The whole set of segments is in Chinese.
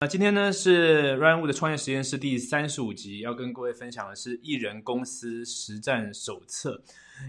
那今天呢是 Ryan Wu 的创业实验室第三十五集，要跟各位分享的是艺人公司实战手册。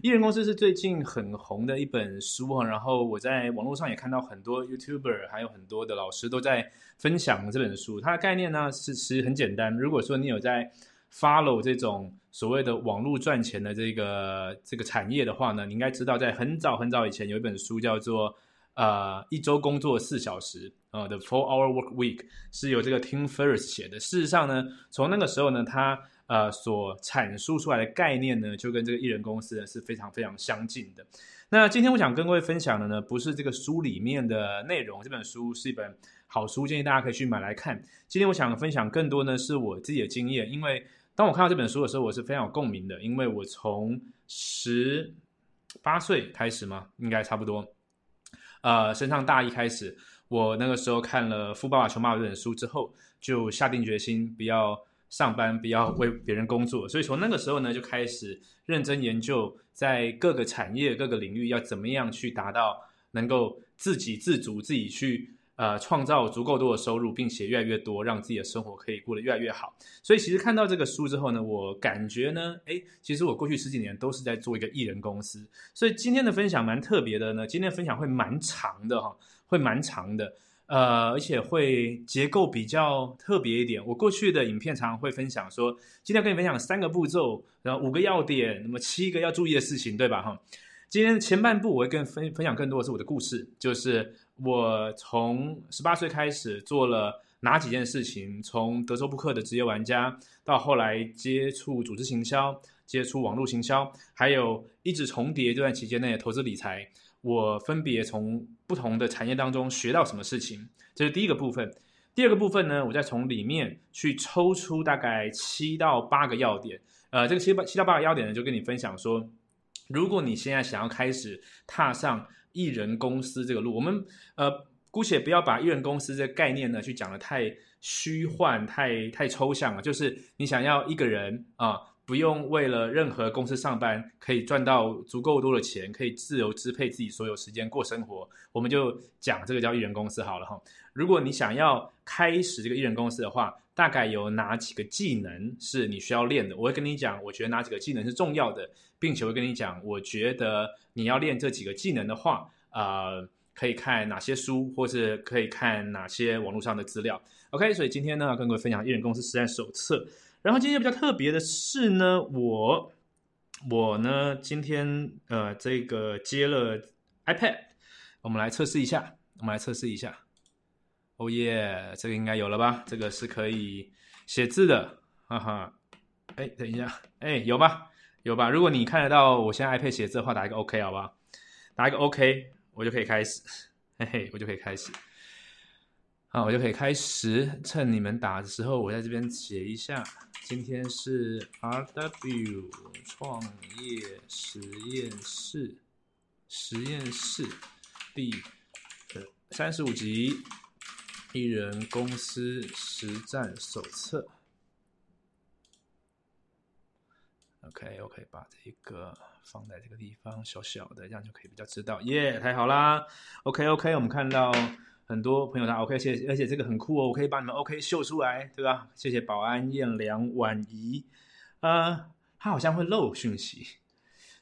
艺人公司是最近很红的一本书啊，然后我在网络上也看到很多 YouTuber，还有很多的老师都在分享这本书。它的概念呢是其实很简单，如果说你有在 follow 这种所谓的网络赚钱的这个这个产业的话呢，你应该知道，在很早很早以前有一本书叫做。呃，一周工作四小时，呃，The Four Hour Work Week 是由这个 Tim Ferriss 写的。事实上呢，从那个时候呢，他呃所阐述出来的概念呢，就跟这个艺人公司呢是非常非常相近的。那今天我想跟各位分享的呢，不是这个书里面的内容，这本书是一本好书，建议大家可以去买来看。今天我想分享更多呢，是我自己的经验，因为当我看到这本书的时候，我是非常有共鸣的，因为我从十八岁开始嘛，应该差不多。呃，升上大一开始，我那个时候看了《富爸爸穷爸爸》这本书之后，就下定决心不要上班，不要为别人工作。所以从那个时候呢，就开始认真研究，在各个产业、各个领域要怎么样去达到能够自给自足，自己去。呃，创造足够多的收入，并且越来越多，让自己的生活可以过得越来越好。所以，其实看到这个书之后呢，我感觉呢，哎，其实我过去十几年都是在做一个艺人公司。所以今天的分享蛮特别的呢，今天分享会蛮长的哈，会蛮长的，呃，而且会结构比较特别一点。我过去的影片常常会分享说，今天跟你分享三个步骤，然后五个要点，那么七个要注意的事情，对吧？哈，今天前半部我会跟分分享更多的是我的故事，就是。我从十八岁开始做了哪几件事情？从德州扑克的职业玩家，到后来接触组织行销、接触网络行销，还有一直重叠这段期间内的投资理财，我分别从不同的产业当中学到什么事情？这是第一个部分。第二个部分呢，我再从里面去抽出大概七到八个要点。呃，这个七八七到八个要点呢，就跟你分享说，如果你现在想要开始踏上。艺人公司这个路，我们呃姑且不要把艺人公司这个概念呢去讲的太虚幻、太太抽象了。就是你想要一个人啊，不用为了任何公司上班，可以赚到足够多的钱，可以自由支配自己所有时间过生活，我们就讲这个叫艺人公司好了哈。如果你想要开始这个艺人公司的话，大概有哪几个技能是你需要练的？我会跟你讲，我觉得哪几个技能是重要的，并且会跟你讲，我觉得你要练这几个技能的话，呃，可以看哪些书，或是可以看哪些网络上的资料。OK，所以今天呢，跟各位分享艺人公司实战手册。然后今天比较特别的是呢，我我呢今天呃这个接了 iPad，我们来测试一下，我们来测试一下。哦耶，这个应该有了吧？这个是可以写字的，哈哈。哎，等一下，哎，有吧？有吧？如果你看得到我现在 iPad 写字的话，打一个 OK 好不好？打一个 OK，我就可以开始，嘿嘿，我就可以开始。好，我就可以开始。趁你们打的时候，我在这边写一下。今天是 RW 创业实验室实验室第三十五集。艺人公司实战手册。OK，OK，把这个放在这个地方，小小的，这样就可以比较知道。耶，太好啦！OK，OK，我们看到很多朋友他 OK，谢谢，而且这个很酷哦，我可以把你们 OK 秀出来，对吧？谢谢保安、燕良、婉仪。呃，他好像会漏讯息，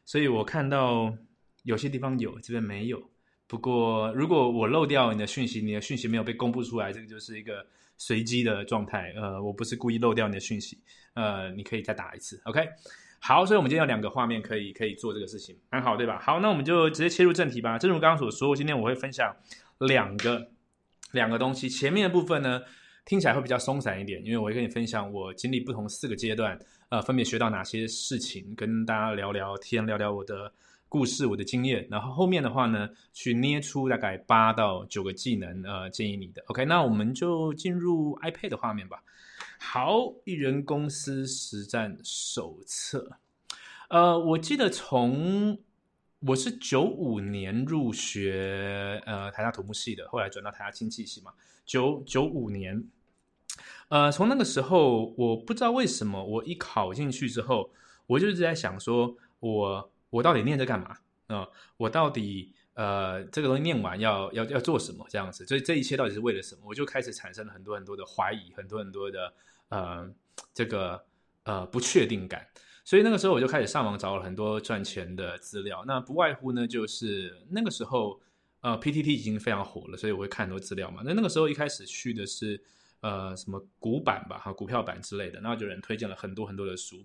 所以我看到有些地方有，这边没有。不过，如果我漏掉你的讯息，你的讯息没有被公布出来，这个就是一个随机的状态。呃，我不是故意漏掉你的讯息。呃，你可以再打一次，OK？好，所以我们今天有两个画面可以可以做这个事情，很好，对吧？好，那我们就直接切入正题吧。正如刚刚所说，今天我会分享两个两个东西。前面的部分呢，听起来会比较松散一点，因为我会跟你分享我经历不同四个阶段，呃，分别学到哪些事情，跟大家聊聊天，聊聊我的。故事，我的经验，然后后面的话呢，去捏出大概八到九个技能，呃，建议你的。OK，那我们就进入 iPad 的画面吧。好，艺人公司实战手册。呃，我记得从我是九五年入学，呃，台大土木系的，后来转到台大经济系嘛。九九五年，呃，从那个时候，我不知道为什么，我一考进去之后，我就一直在想说，我。我到底念这干嘛？啊，我到底呃，这个东西念完要要要做什么这样子，所以这一切到底是为了什么？我就开始产生了很多很多的怀疑，很多很多的呃这个呃不确定感。所以那个时候我就开始上网找了很多赚钱的资料。那不外乎呢，就是那个时候呃 PTT 已经非常火了，所以我会看很多资料嘛。那那个时候一开始去的是呃什么股版吧，哈股票版之类的，然后就有人推荐了很多很多的书。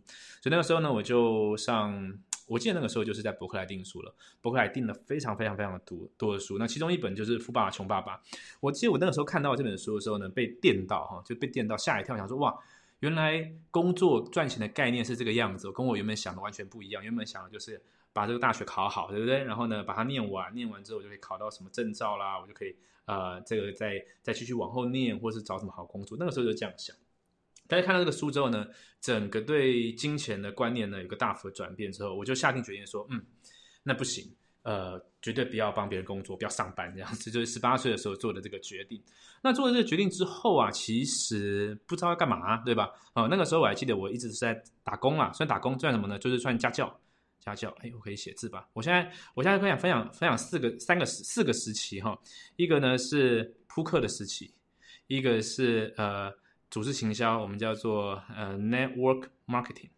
所以那个时候呢，我就上。我记得那个时候就是在博客来订书了，博客来订了非常非常非常的多多的书，那其中一本就是《富爸爸穷爸爸》。我记得我那个时候看到这本书的时候呢，被电到哈，就被电到吓一跳，想说哇，原来工作赚钱的概念是这个样子，跟我原本想的完全不一样。原本想的就是把这个大学考好，对不对？然后呢，把它念完，念完之后我就可以考到什么证照啦，我就可以呃，这个再再继续往后念，或是找什么好工作。那个时候就这样想。大家看到这个书之后呢，整个对金钱的观念呢有个大幅的转变之后，我就下定决心说，嗯，那不行，呃，绝对不要帮别人工作，不要上班这样子，就是十八岁的时候做的这个决定。那做了这个决定之后啊，其实不知道要干嘛，对吧？哦，那个时候我还记得，我一直是在打工啊，算打工赚什么呢？就是算家教，家教。哎，我可以写字吧？我现在，我现在分享分享分享四个三个四个时期哈，一个呢是扑克的时期，一个是呃。组织行销，我们叫做呃 network marketing。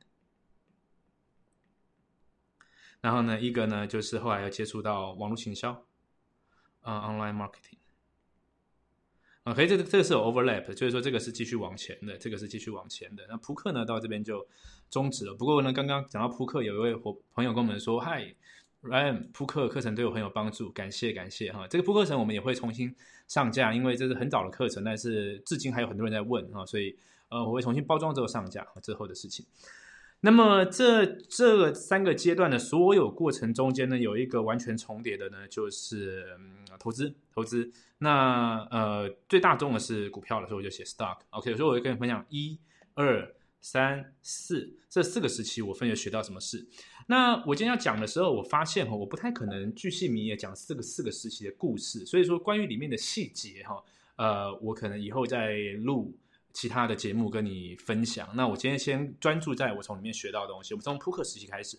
然后呢，一个呢就是后来要接触到网络行销，啊 online marketing。啊，可以，这个这个是有 overlap，就是说这个是继续往前的，这个是继续往前的。那扑克呢到这边就终止了。不过呢，刚刚讲到扑克，有一位伙朋友跟我们说，嗨。Ryan，扑克课程对我很有帮助，感谢感谢哈。这个扑克课程我们也会重新上架，因为这是很早的课程，但是至今还有很多人在问哈，所以呃我会重新包装之后上架之后的事情。那么这这三个阶段的所有过程中间呢，有一个完全重叠的呢，就是投资投资。那呃最大众的是股票的时候我就写 stock。OK，所以我会跟你分享一二。三四这四个时期，我分别学到什么事？那我今天要讲的时候，我发现哈，我不太可能巨细靡遗讲四个四个时期的故事，所以说关于里面的细节哈，呃，我可能以后再录其他的节目跟你分享。那我今天先专注在我从里面学到的东西。我们从扑克时期开始，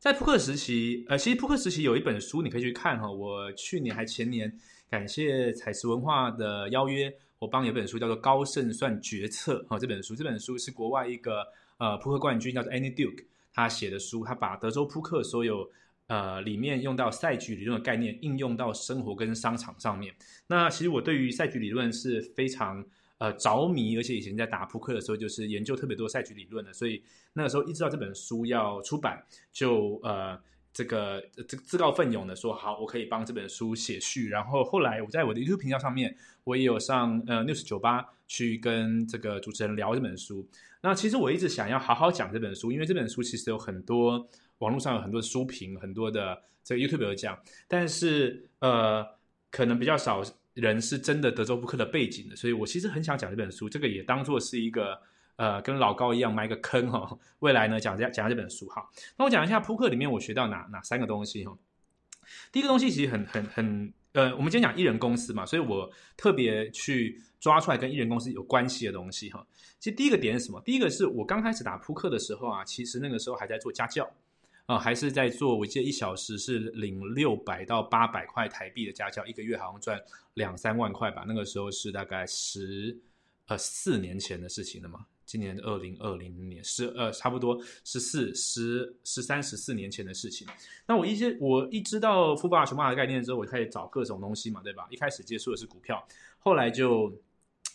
在扑克时期，呃，其实扑克时期有一本书你可以去看哈。我去年还前年，感谢彩石文化的邀约。我帮有本书叫做《高胜算决策》哈，这本书这本书是国外一个呃扑克冠军叫做 Annie Duke 他写的书，他把德州扑克所有呃里面用到赛局理论的概念应用到生活跟商场上面。那其实我对于赛局理论是非常呃着迷，而且以前在打扑克的时候就是研究特别多赛局理论的，所以那个时候一知道这本书要出版，就呃。这个这自告奋勇的说好，我可以帮这本书写序。然后后来我在我的 YouTube 频道上面，我也有上呃 News 酒吧去跟这个主持人聊这本书。那其实我一直想要好好讲这本书，因为这本书其实有很多网络上有很多书评，很多的这个 YouTube 有讲，但是呃可能比较少人是真的德州扑克的背景的，所以我其实很想讲这本书，这个也当做是一个。呃，跟老高一样埋个坑哈，未来呢讲这讲这本书哈。那我讲一下扑克里面我学到哪哪三个东西哈。第一个东西其实很很很呃，我们今天讲艺人公司嘛，所以我特别去抓出来跟艺人公司有关系的东西哈。其实第一个点是什么？第一个是我刚开始打扑克的时候啊，其实那个时候还在做家教啊，还是在做，我记得一小时是领六百到八百块台币的家教，一个月好像赚两三万块吧。那个时候是大概十呃四年前的事情了嘛。今年二零二零年十呃差不多十四十十三十四年前的事情。那我一些我一知道富爸穷爸的概念之后，我就开始找各种东西嘛，对吧？一开始接触的是股票，后来就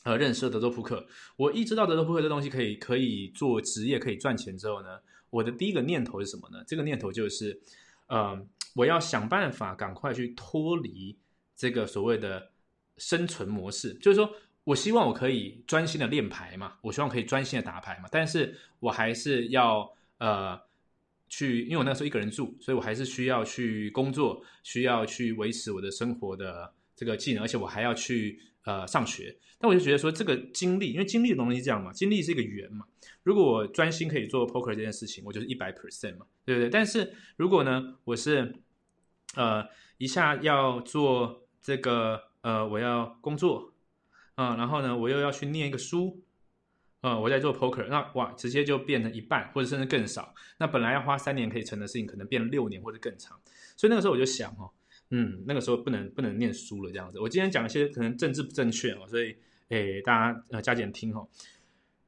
呃认识德州扑克。我一知道德州扑克这东西可以可以做职业，可以赚钱之后呢，我的第一个念头是什么呢？这个念头就是，呃，我要想办法赶快去脱离这个所谓的生存模式，就是说。我希望我可以专心的练牌嘛，我希望可以专心的打牌嘛，但是我还是要呃去，因为我那时候一个人住，所以我还是需要去工作，需要去维持我的生活的这个技能，而且我还要去呃上学。但我就觉得说这个精力，因为精力的东西是这样嘛，精力是一个圆嘛。如果我专心可以做 poker 这件事情，我就是一百 percent 嘛，对不对？但是如果呢，我是呃一下要做这个呃我要工作。啊，然后呢，我又要去念一个书，呃，我在做 poker，那哇，直接就变成一半，或者甚至更少。那本来要花三年可以成的事情，可能变六年或者更长。所以那个时候我就想，哦，嗯，那个时候不能不能念书了这样子。我今天讲一些可能政治不正确哦，所以诶大家呃加减听哦。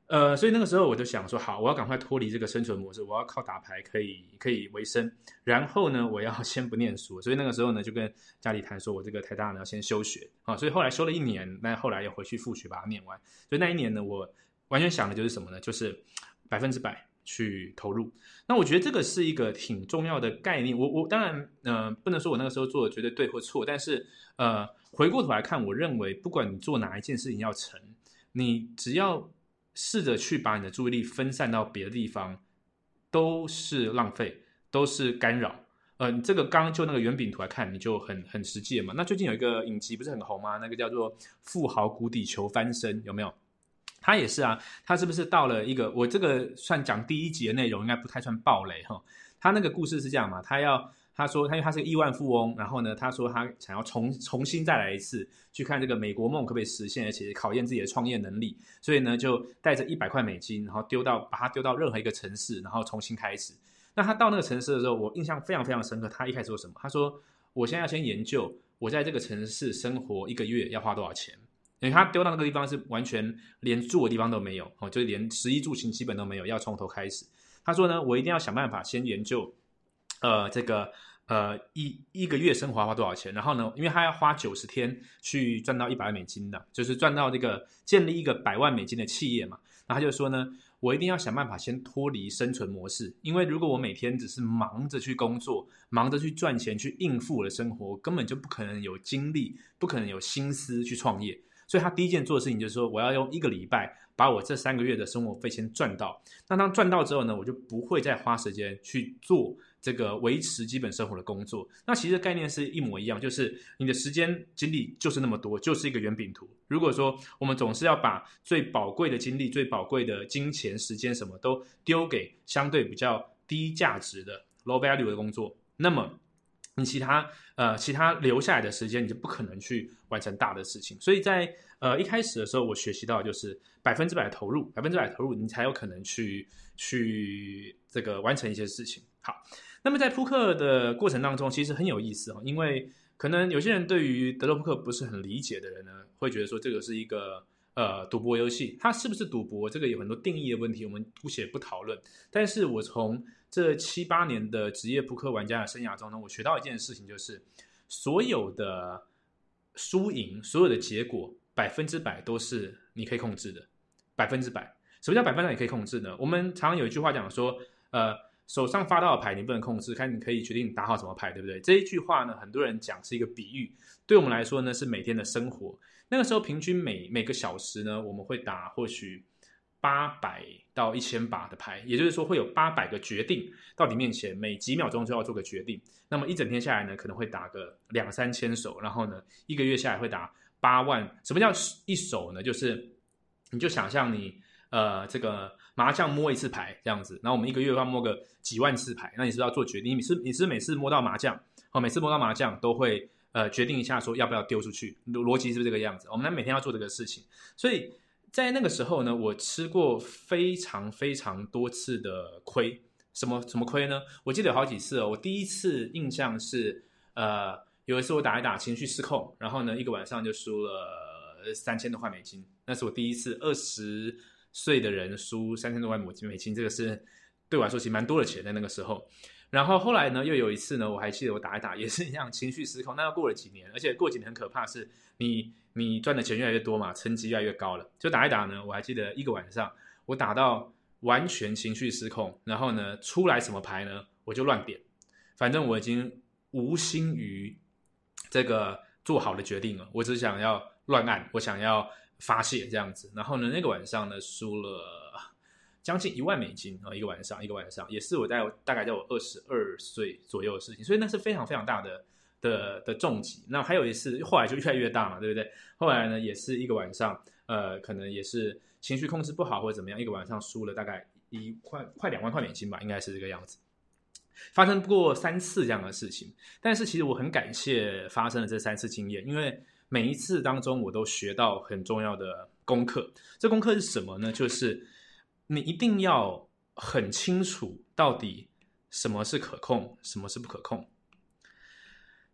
呃，所以那个时候我就想说，好，我要赶快脱离这个生存模式，我要靠打牌可以可以维生。然后呢，我要先不念书。所以那个时候呢，就跟家里谈说，我这个台大呢要先休学啊。所以后来休了一年，那后来又回去复学把它念完。所以那一年呢，我完全想的就是什么呢？就是百分之百去投入。那我觉得这个是一个挺重要的概念。我我当然呃不能说我那个时候做的绝对对或错，但是呃回过头来看，我认为不管你做哪一件事情要成，你只要试着去把你的注意力分散到别的地方，都是浪费，都是干扰。嗯，这个刚就那个圆饼图来看，你就很很实际嘛。那最近有一个影集不是很红吗？那个叫做《富豪谷底求翻身》，有没有？他也是啊，他是不是到了一个？我这个算讲第一集的内容，应该不太算暴雷哈。他那个故事是这样嘛？他要。他说，他因为他是个亿万富翁，然后呢，他说他想要重重新再来一次，去看这个美国梦可不可以实现，而且考验自己的创业能力，所以呢，就带着一百块美金，然后丢到把它丢到任何一个城市，然后重新开始。那他到那个城市的时候，我印象非常非常深刻。他一开始说什么？他说：“我现在要先研究我在这个城市生活一个月要花多少钱。”因为他丢到那个地方是完全连住的地方都没有，哦，就连食衣住行基本都没有，要从头开始。他说呢，我一定要想办法先研究。呃，这个呃一一个月生活花多少钱？然后呢，因为他要花九十天去赚到一百万美金的，就是赚到这个建立一个百万美金的企业嘛。然后他就说呢，我一定要想办法先脱离生存模式，因为如果我每天只是忙着去工作，忙着去赚钱，去应付我的生活，根本就不可能有精力，不可能有心思去创业。所以他第一件做的事情就是说，我要用一个礼拜把我这三个月的生活费先赚到。那当赚到之后呢，我就不会再花时间去做。这个维持基本生活的工作，那其实概念是一模一样，就是你的时间精力就是那么多，就是一个圆饼图。如果说我们总是要把最宝贵的精力、最宝贵的金钱、时间什么都丢给相对比较低价值的 low value 的工作，那么其他呃其他留下来的时间，你就不可能去完成大的事情。所以在呃一开始的时候，我学习到就是百分之百投入，百分之百投入，你才有可能去去这个完成一些事情。好。那么在扑克的过程当中，其实很有意思哦，因为可能有些人对于德州扑克不是很理解的人呢，会觉得说这个是一个呃赌博游戏，它是不是赌博？这个有很多定义的问题，我们姑且不讨论。但是我从这七八年的职业扑克玩家的生涯中呢，我学到一件事情，就是所有的输赢，所有的结果，百分之百都是你可以控制的，百分之百。什么叫百分之百可以控制呢？我们常常有一句话讲说，呃。手上发到的牌你不能控制，看你可以决定打好什么牌，对不对？这一句话呢，很多人讲是一个比喻，对我们来说呢是每天的生活。那个时候平均每每个小时呢，我们会打或许八百到一千把的牌，也就是说会有八百个决定到你面前，每几秒钟就要做个决定。那么一整天下来呢，可能会打个两三千手，然后呢一个月下来会打八万。什么叫一手呢？就是你就想象你呃这个。麻将摸一次牌这样子，然后我们一个月要摸个几万次牌，那你是要做决定？你是你是每次摸到麻将，哦，每次摸到麻将都会呃决定一下说要不要丢出去，逻辑是不是这个样子？我们每天要做这个事情，所以在那个时候呢，我吃过非常非常多次的亏，什么什么亏呢？我记得有好几次哦，我第一次印象是呃有一次我打一打情绪失控，然后呢一个晚上就输了三千多块美金，那是我第一次二十。岁的人输三千多块美金，美金这个是对我来说其实蛮多的钱在那个时候。然后后来呢，又有一次呢，我还记得我打一打 也是一样情绪失控。那要过了几年，而且过几年很可怕，是你你赚的钱越来越多嘛，成绩越来越高了。就打一打呢，我还记得一个晚上我打到完全情绪失控，然后呢出来什么牌呢，我就乱点，反正我已经无心于这个做好的决定了，我只想要乱按，我想要。发泄这样子，然后呢，那个晚上呢，输了将近一万美金啊，一个晚上，一个晚上，也是我在大概在我二十二岁左右的事情，所以那是非常非常大的的的重疾。那还有一次，后来就越来越大嘛，对不对？后来呢，也是一个晚上，呃，可能也是情绪控制不好或者怎么样，一个晚上输了大概一块快两万块美金吧，应该是这个样子。发生过三次这样的事情，但是其实我很感谢发生了这三次经验，因为。每一次当中，我都学到很重要的功课。这功课是什么呢？就是你一定要很清楚到底什么是可控，什么是不可控。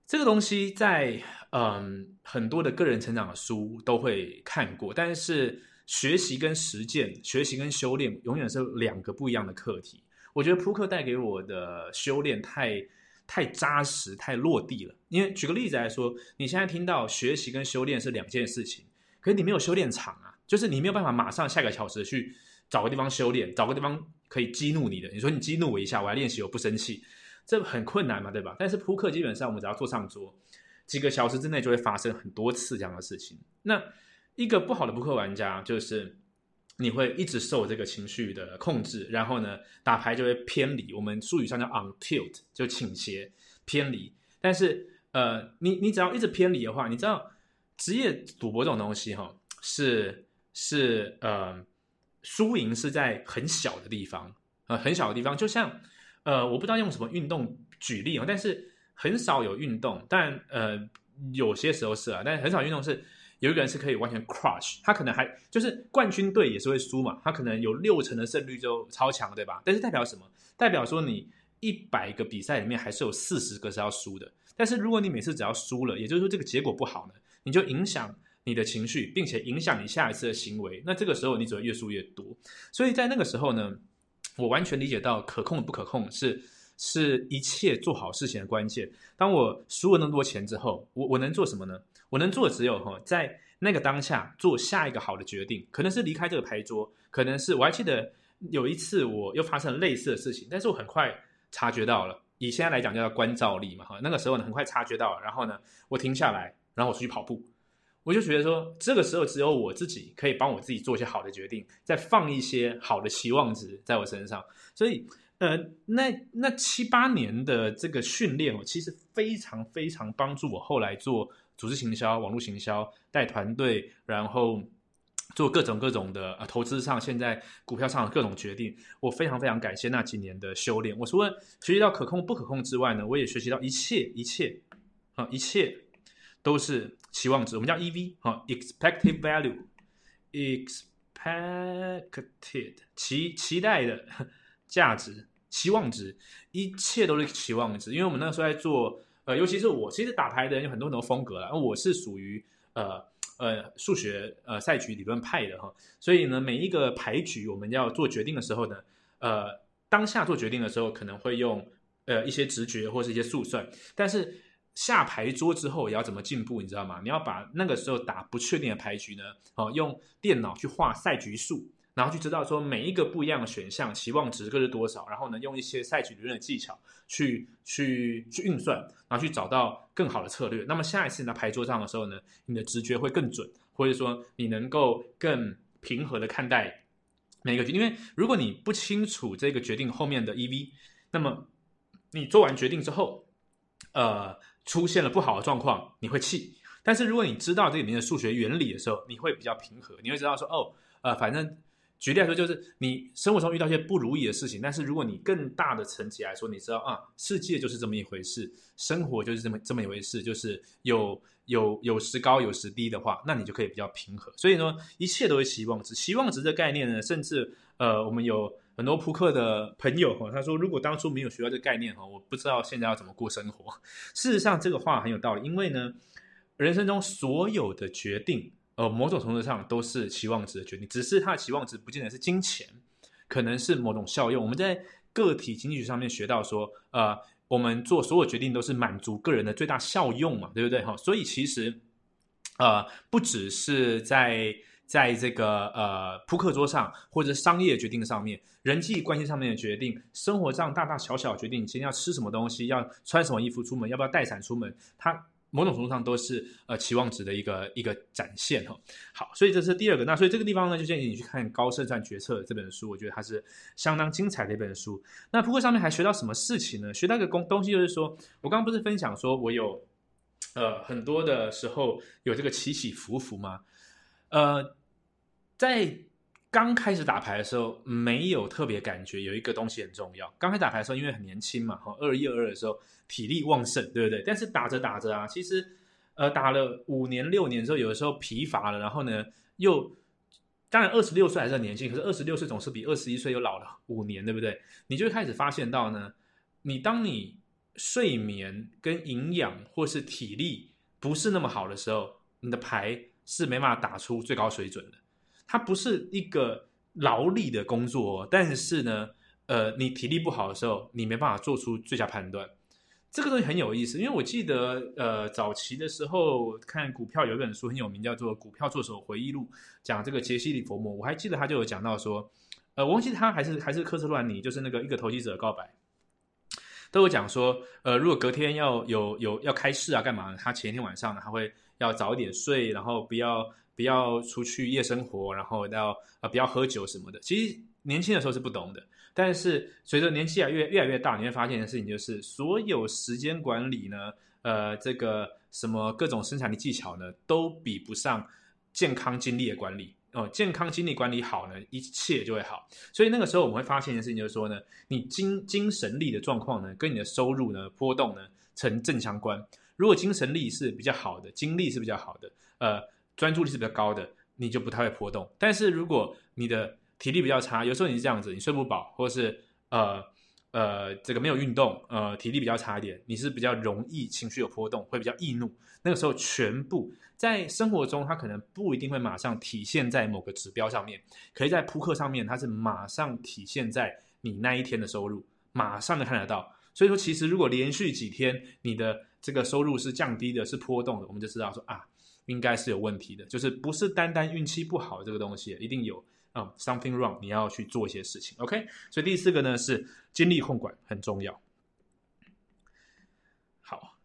这个东西在嗯很多的个人成长的书都会看过，但是学习跟实践、学习跟修炼永远是两个不一样的课题。我觉得扑克带给我的修炼太太扎实、太落地了。因为举个例子来说，你现在听到学习跟修炼是两件事情，可是你没有修炼场啊，就是你没有办法马上下个小时去找个地方修炼，找个地方可以激怒你的。你说你激怒我一下，我来练习，我不生气。这很困难嘛，对吧？但是扑克基本上我们只要坐上桌，几个小时之内就会发生很多次这样的事情。那一个不好的扑克玩家就是你会一直受这个情绪的控制，然后呢打牌就会偏离。我们术语上叫 on tilt，就倾斜偏离。但是呃，你你只要一直偏离的话，你知道职业赌博这种东西哈，是是呃输赢是在很小的地方呃很小的地方，就像。呃，我不知道用什么运动举例啊，但是很少有运动，但呃，有些时候是啊，但是很少运动是有一个人是可以完全 crush，他可能还就是冠军队也是会输嘛，他可能有六成的胜率就超强，对吧？但是代表什么？代表说你一百个比赛里面还是有四十个是要输的，但是如果你每次只要输了，也就是说这个结果不好呢，你就影响你的情绪，并且影响你下一次的行为，那这个时候你只会越输越多，所以在那个时候呢。我完全理解到可控不可控是是一切做好事情的关键。当我输了那么多钱之后，我我能做什么呢？我能做的只有哈，在那个当下做下一个好的决定，可能是离开这个牌桌，可能是我还记得有一次我又发生了类似的事情，但是我很快察觉到了。以现在来讲叫做关照力嘛哈，那个时候呢很快察觉到了，然后呢我停下来，然后我出去跑步。我就觉得说，这个时候只有我自己可以帮我自己做一些好的决定，再放一些好的期望值在我身上。所以，呃，那那七八年的这个训练我，其实非常非常帮助我后来做组织行销、网络行销、带团队，然后做各种各种的呃投资上，现在股票上的各种决定。我非常非常感谢那几年的修炼。我除了学习到可控不可控之外呢，我也学习到一切一切啊一切。都是期望值，我们叫 EV 哈，expected value，expected 期期待的 价值，期望值，一切都是期望值。因为我们那个时候在做，呃，尤其是我，其实打牌的人有很多很多风格了，我是属于呃呃数学呃赛局理论派的哈，所以呢，每一个牌局我们要做决定的时候呢，呃，当下做决定的时候可能会用呃一些直觉或是一些速算，但是。下牌桌之后也要怎么进步，你知道吗？你要把那个时候打不确定的牌局呢，哦，用电脑去画赛局数，然后去知道说每一个不一样的选项期望值各是多少，然后呢，用一些赛局理论的技巧去去去运算，然后去找到更好的策略。那么下一次你在牌桌上的时候呢，你的直觉会更准，或者说你能够更平和的看待每一个决定。因为如果你不清楚这个决定后面的 EV，那么你做完决定之后，呃。出现了不好的状况，你会气。但是如果你知道这里面的数学原理的时候，你会比较平和。你会知道说，哦，呃，反正举例来说，就是你生活中遇到一些不如意的事情，但是如果你更大的层级来说，你知道啊，世界就是这么一回事，生活就是这么这么一回事，就是有有有时高有时低的话，那你就可以比较平和。所以呢，一切都是期望值。期望值的概念呢，甚至呃，我们有。很多扑克的朋友哈，他说如果当初没有学到这个概念哈，我不知道现在要怎么过生活。事实上，这个话很有道理，因为呢，人生中所有的决定，呃，某种程度上都是期望值的决定，只是它的期望值不见得是金钱，可能是某种效用。我们在个体经济学上面学到说，呃，我们做所有决定都是满足个人的最大效用嘛，对不对哈？所以其实，呃，不只是在。在这个呃扑克桌上，或者商业决定上面，人际关系上面的决定，生活上大大小小决定，你今天要吃什么东西，要穿什么衣服出门，要不要带伞出门，它某种程度上都是呃期望值的一个一个展现哈。好，所以这是第二个。那所以这个地方呢，就建议你去看《高胜算决策》这本书，我觉得它是相当精彩的一本书。那扑克上面还学到什么事情呢？学到一个东东西就是说，我刚刚不是分享说我有呃很多的时候有这个起起伏伏吗？呃，在刚开始打牌的时候，没有特别感觉。有一个东西很重要。刚开始打牌的时候，因为很年轻嘛，哈，二一二二的时候，体力旺盛，对不对？但是打着打着啊，其实，呃，打了五年六年之后，有的时候疲乏了，然后呢，又当然二十六岁还是很年轻，可是二十六岁总是比二十一岁又老了五年，对不对？你就开始发现到呢，你当你睡眠跟营养或是体力不是那么好的时候，你的牌是没办法打出最高水准的。它不是一个劳力的工作，但是呢，呃，你体力不好的时候，你没办法做出最佳判断。这个东西很有意思，因为我记得，呃，早期的时候看股票有一本书很有名，叫做《股票作手回忆录》，讲这个杰西·里佛摩。我还记得他就有讲到说，呃，我忘记他还是还是科斯乱尼，就是那个一个投机者告白。都有讲说，呃，如果隔天要有有要开市啊，干嘛？他前一天晚上呢，他会要早一点睡，然后不要不要出去夜生活，然后要呃不要喝酒什么的。其实年轻的时候是不懂的，但是随着年纪啊越越来越大，你会发现的事情就是，所有时间管理呢，呃，这个什么各种生产力技巧呢，都比不上健康精力的管理。哦，健康精力管理好呢，一切就会好。所以那个时候我们会发现一件事情，就是说呢，你精精神力的状况呢，跟你的收入呢波动呢成正相关。如果精神力是比较好的，精力是比较好的，呃，专注力是比较高的，你就不太会波动。但是如果你的体力比较差，有时候你是这样子，你睡不饱，或是呃呃这个没有运动，呃体力比较差一点，你是比较容易情绪有波动，会比较易怒。那个时候全部。在生活中，它可能不一定会马上体现在某个指标上面，可以在扑克上面，它是马上体现在你那一天的收入，马上就看得到。所以说，其实如果连续几天你的这个收入是降低的，是波动的，我们就知道说啊，应该是有问题的，就是不是单单运气不好这个东西，一定有啊 something wrong，你要去做一些事情。OK，所以第四个呢是精力控管很重要。好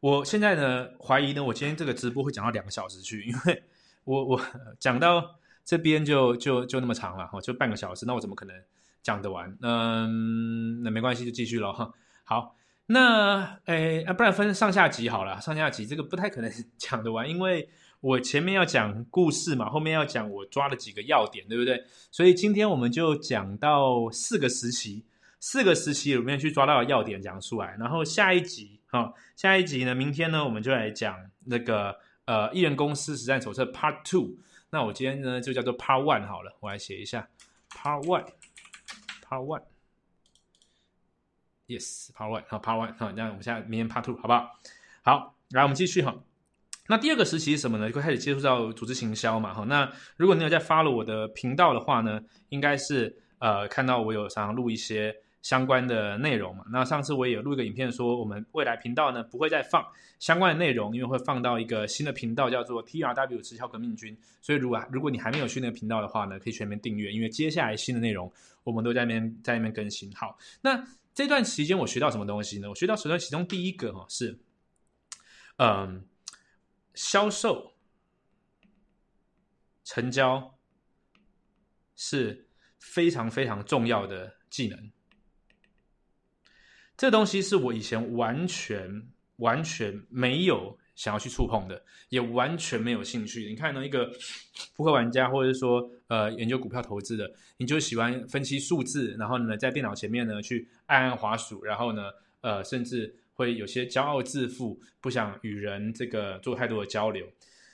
我现在呢怀疑呢，我今天这个直播会讲到两个小时去，因为我我讲到这边就就就那么长了哈，就半个小时，那我怎么可能讲得完？嗯，那没关系，就继续了哈。好，那诶啊，不然分上下集好了，上下集这个不太可能 讲得完，因为我前面要讲故事嘛，后面要讲我抓了几个要点，对不对？所以今天我们就讲到四个时期，四个时期里面去抓到的要点讲出来，然后下一集。好，下一集呢？明天呢，我们就来讲那个呃艺人公司实战手册 Part Two。那我今天呢就叫做 Part One 好了，我来写一下 Part One，Part One，好，Part One，好，那我们现在明天 Part Two 好不好？好，来我们继续哈。那第二个时期是什么呢？就开始接触到组织行销嘛。哈，那如果你有在 follow 我的频道的话呢，应该是呃看到我有常常录一些。相关的内容嘛，那上次我也有录一个影片，说我们未来频道呢不会再放相关的内容，因为会放到一个新的频道，叫做 T R W 直销革命军。所以如果如果你还没有去那个频道的话呢，可以全面订阅，因为接下来新的内容我们都在那边在那边更新。好，那这段期间我学到什么东西呢？我学到手段其中第一个哈是，嗯，销售、成交是非常非常重要的技能。这东西是我以前完全完全没有想要去触碰的，也完全没有兴趣。你看呢，一个扑克玩家，或者是说呃研究股票投资的，你就喜欢分析数字，然后呢在电脑前面呢去按按滑鼠，然后呢呃甚至会有些骄傲自负，不想与人这个做太多的交流。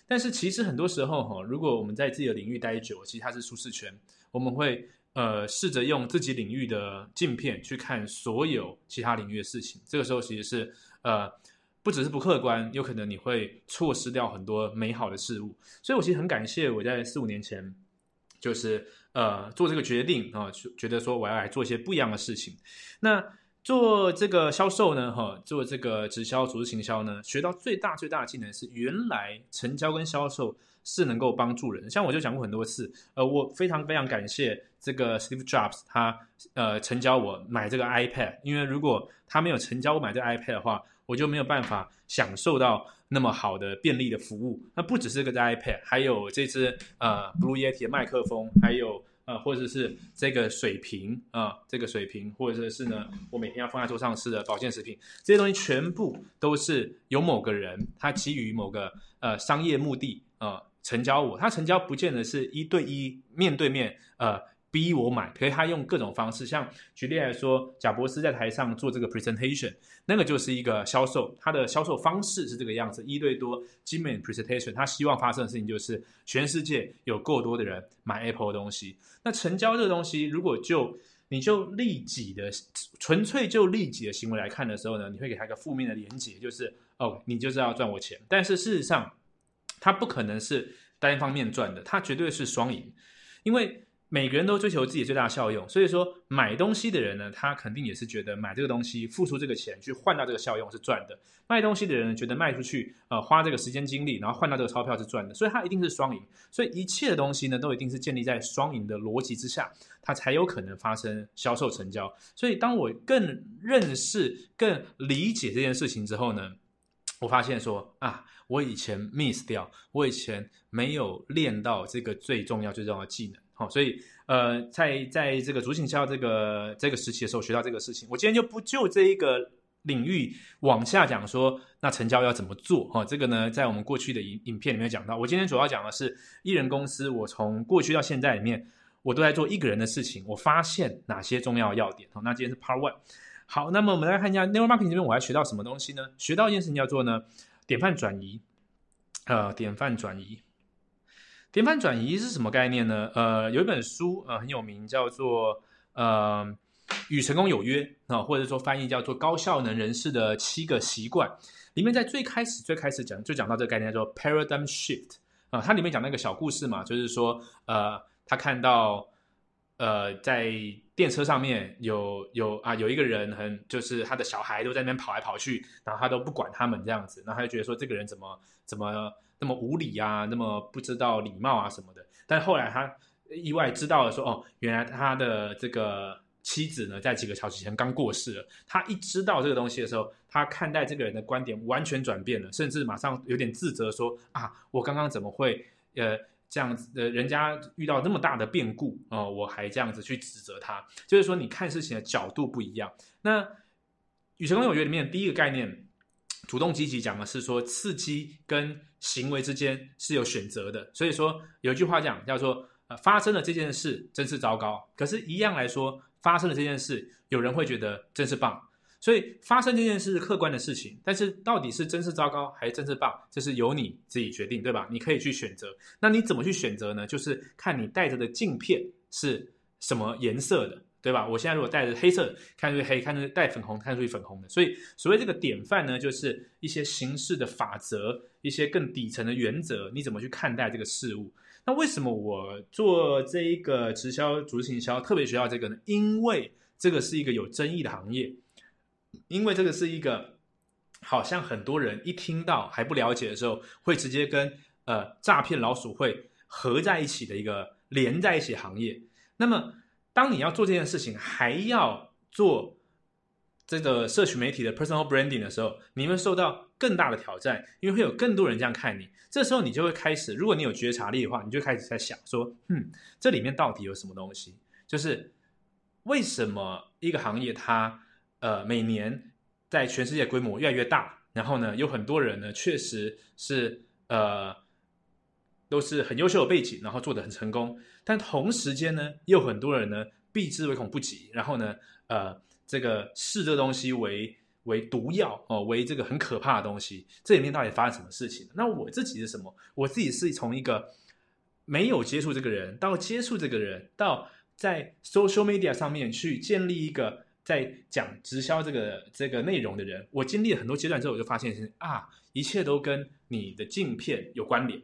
但是其实很多时候哈，如果我们在自己的领域待久，其实它是舒适圈，我们会。呃，试着用自己领域的镜片去看所有其他领域的事情，这个时候其实是呃，不只是不客观，有可能你会错失掉很多美好的事物。所以我其实很感谢我在四五年前就是呃做这个决定啊，觉得说我要来做一些不一样的事情。那做这个销售呢，哈，做这个直销、组织行销呢，学到最大最大的技能是原来成交跟销售。是能够帮助人，像我就讲过很多次，呃，我非常非常感谢这个 Steve Jobs，他呃成交我买这个 iPad，因为如果他没有成交我买这个 iPad 的话，我就没有办法享受到那么好的便利的服务。那不只是个 iPad，还有这支呃 Blue Yeti 的麦克风，还有呃或者是这个水瓶啊，这个水瓶，或者是呢我每天要放在桌上吃的保健食品，这些东西全部都是有某个人他基于某个呃商业目的啊。成交我，他成交不见得是一对一面对面，呃，逼我买，可以他用各种方式，像举例来说，贾博士在台上做这个 presentation，那个就是一个销售，他的销售方式是这个样子，一对多精美 presentation，他希望发生的事情就是全世界有够多的人买 Apple 的东西。那成交这个东西，如果就你就利己的纯粹就利己的行为来看的时候呢，你会给他一个负面的连结，就是哦，你就是要赚我钱。但是事实上，他不可能是单方面赚的，他绝对是双赢，因为。每个人都追求自己最大效用，所以说买东西的人呢，他肯定也是觉得买这个东西付出这个钱去换到这个效用是赚的；卖东西的人觉得卖出去呃花这个时间精力，然后换到这个钞票是赚的，所以它一定是双赢。所以一切的东西呢，都一定是建立在双赢的逻辑之下，它才有可能发生销售成交。所以当我更认识、更理解这件事情之后呢，我发现说啊，我以前 miss 掉，我以前没有练到这个最重要、最重要的技能。好，所以呃，在在这个主行销这个这个时期的时候，学到这个事情。我今天就不就这一个领域往下讲说，那成交要怎么做？哈，这个呢，在我们过去的影影片里面讲到。我今天主要讲的是艺人公司，我从过去到现在里面，我都在做一个人的事情。我发现哪些重要要点？好，那今天是 Part One。好，那么我们来看一下 Network Marketing 这边，我还学到什么东西呢？学到一件事情叫做呢，典范转移。呃，典范转移。典范转移是什么概念呢？呃，有一本书呃很有名，叫做呃《与成功有约》啊，或者说翻译叫做《高效能人士的七个习惯》。里面在最开始最开始讲就讲到这个概念叫做 paradigm shift 啊，它里面讲那个小故事嘛，就是说呃他看到呃在电车上面有有啊有一个人很就是他的小孩都在那边跑来跑去，然后他都不管他们这样子，然后他就觉得说这个人怎么怎么。那么无礼啊，那么不知道礼貌啊什么的。但后来他意外知道了，说哦，原来他的这个妻子呢，在几个小时前刚过世了。他一知道这个东西的时候，他看待这个人的观点完全转变了，甚至马上有点自责，说啊，我刚刚怎么会呃这样子？呃，人家遇到那么大的变故哦，我还这样子去指责他，就是说你看事情的角度不一样。那《与成功有约》里面第一个概念。主动积极讲的是说，刺激跟行为之间是有选择的。所以说有一句话讲叫做，呃，发生了这件事真是糟糕。可是，一样来说，发生了这件事，有人会觉得真是棒。所以，发生这件事是客观的事情，但是到底是真是糟糕还是真是棒，这是由你自己决定，对吧？你可以去选择。那你怎么去选择呢？就是看你戴着的镜片是什么颜色的。对吧？我现在如果戴着黑色，看出去黑；看出去戴粉红，看出去粉红的。所以，所谓这个典范呢，就是一些形式的法则，一些更底层的原则，你怎么去看待这个事物？那为什么我做这一个直销、组织营销特别需要这个呢？因为这个是一个有争议的行业，因为这个是一个好像很多人一听到还不了解的时候，会直接跟呃诈骗老鼠会合在一起的一个连在一起行业。那么。当你要做这件事情，还要做这个社群媒体的 personal branding 的时候，你会受到更大的挑战，因为会有更多人这样看你。这时候你就会开始，如果你有觉察力的话，你就开始在想说，嗯，这里面到底有什么东西？就是为什么一个行业它呃每年在全世界规模越来越大，然后呢有很多人呢确实是呃。都是很优秀的背景，然后做的很成功，但同时间呢，也有很多人呢避之唯恐不及，然后呢，呃，这个视这东西为为毒药哦，为这个很可怕的东西。这里面到底发生什么事情？那我自己是什么？我自己是从一个没有接触这个人，到接触这个人，到在 social media 上面去建立一个在讲直销这个这个内容的人。我经历了很多阶段之后，我就发现是啊，一切都跟你的镜片有关联。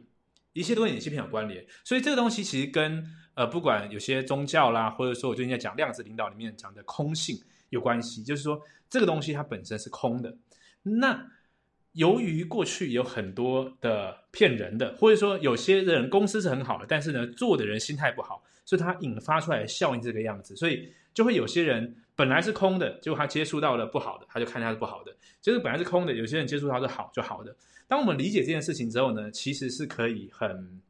一切都跟演戏片有关联，所以这个东西其实跟呃，不管有些宗教啦，或者说我最近在讲量子领导里面讲的空性有关系，就是说这个东西它本身是空的。那由于过去有很多的骗人的，或者说有些人公司是很好的，但是呢做的人心态不好，所以它引发出来的效应这个样子，所以就会有些人本来是空的，结果他接触到了不好的，他就看它是不好的；就是本来是空的，有些人接触到是好就好的。当我们理解这件事情之后呢，其实是可以很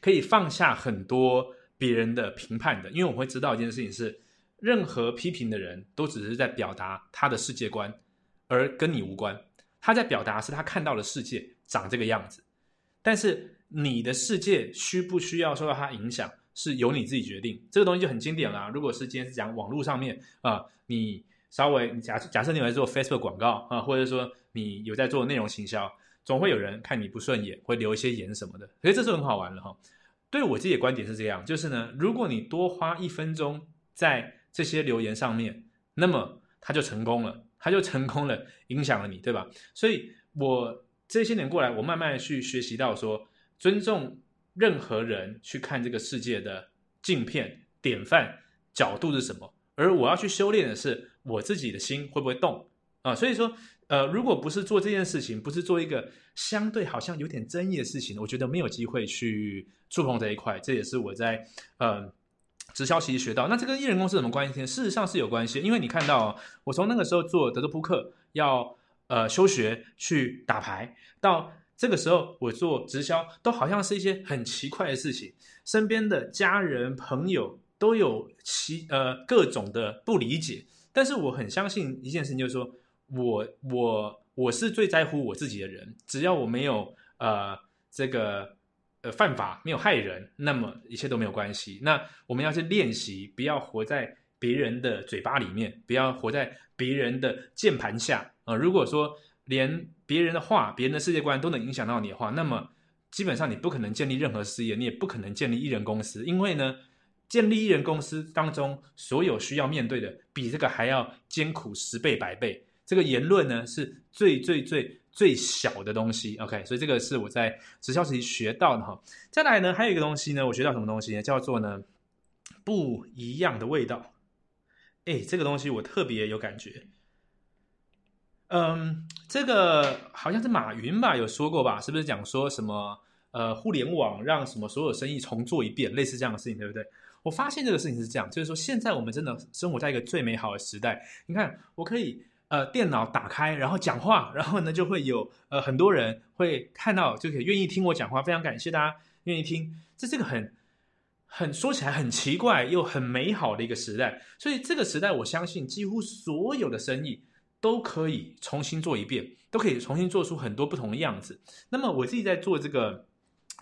可以放下很多别人的评判的，因为我们会知道一件事情是，任何批评的人都只是在表达他的世界观，而跟你无关。他在表达是他看到的世界长这个样子，但是你的世界需不需要受到他影响，是由你自己决定。这个东西就很经典啦。如果是今天是讲网络上面啊，你稍微假假设你有在做 Facebook 广告啊，或者说你有在做内容行销。总会有人看你不顺眼，会留一些言什么的，所以这是很好玩的哈。对我自己的观点是这样，就是呢，如果你多花一分钟在这些留言上面，那么他就成功了，他就成功了，影响了你，对吧？所以我这些年过来，我慢慢去学习到说，尊重任何人去看这个世界的镜片典范角度是什么，而我要去修炼的是我自己的心会不会动啊？所以说。呃，如果不是做这件事情，不是做一个相对好像有点争议的事情，我觉得没有机会去触碰这一块。这也是我在呃直销其实学到。那这跟艺人公司什么关系呢？事实上是有关系，因为你看到我从那个时候做德州扑克要呃休学去打牌，到这个时候我做直销，都好像是一些很奇怪的事情。身边的家人朋友都有其呃各种的不理解，但是我很相信一件事情，就是说。我我我是最在乎我自己的人，只要我没有呃这个呃犯法，没有害人，那么一切都没有关系。那我们要去练习，不要活在别人的嘴巴里面，不要活在别人的键盘下啊。如果说连别人的话、别人的世界观都能影响到你的话，那么基本上你不可能建立任何事业，你也不可能建立艺人公司，因为呢，建立艺人公司当中所有需要面对的，比这个还要艰苦十倍百倍。这个言论呢是最最最最小的东西，OK，所以这个是我在直销时期学到的哈。再来呢，还有一个东西呢，我学到什么东西呢？叫做呢不一样的味道。哎，这个东西我特别有感觉。嗯，这个好像是马云吧有说过吧？是不是讲说什么呃互联网让什么所有生意重做一遍，类似这样的事情，对不对？我发现这个事情是这样，就是说现在我们真的生活在一个最美好的时代。你看，我可以。呃，电脑打开，然后讲话，然后呢，就会有呃很多人会看到，就可以愿意听我讲话。非常感谢大家愿意听，这是个很很说起来很奇怪又很美好的一个时代。所以这个时代，我相信几乎所有的生意都可以重新做一遍，都可以重新做出很多不同的样子。那么我自己在做这个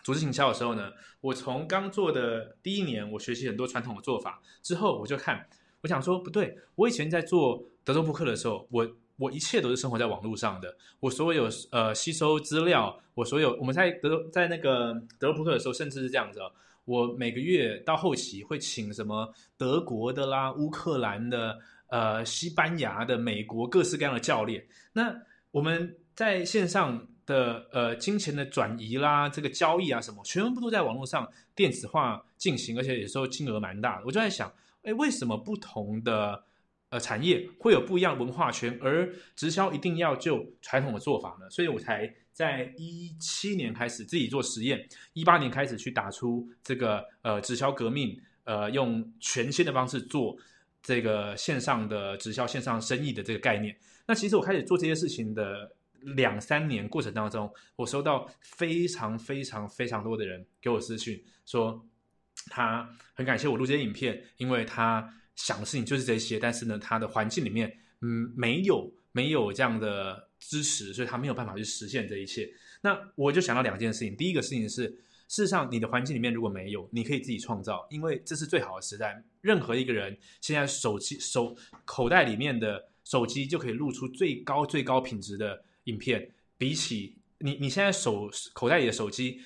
组织营销的时候呢，我从刚做的第一年，我学习很多传统的做法之后，我就看。我想说不对，我以前在做德州扑克的时候，我我一切都是生活在网络上的，我所有呃吸收资料，我所有我们在德在那个德州扑克的时候，甚至是这样子，我每个月到后期会请什么德国的啦、乌克兰的、呃西班牙的、美国各式各样的教练。那我们在线上的呃金钱的转移啦、这个交易啊什么，全部都在网络上电子化进行，而且有时候金额蛮大的。我就在想。哎，为什么不同的呃产业会有不一样文化圈，而直销一定要就传统的做法呢？所以我才在一七年开始自己做实验，一八年开始去打出这个呃直销革命，呃用全新的方式做这个线上的直销线上生意的这个概念。那其实我开始做这些事情的两三年过程当中，我收到非常非常非常多的人给我私讯说。他很感谢我录这些影片，因为他想的事情就是这些，但是呢，他的环境里面，嗯，没有没有这样的支持，所以他没有办法去实现这一切。那我就想到两件事情，第一个事情是，事实上你的环境里面如果没有，你可以自己创造，因为这是最好的时代。任何一个人现在手机手口袋里面的手机就可以录出最高最高品质的影片，比起你你现在手口袋里的手机。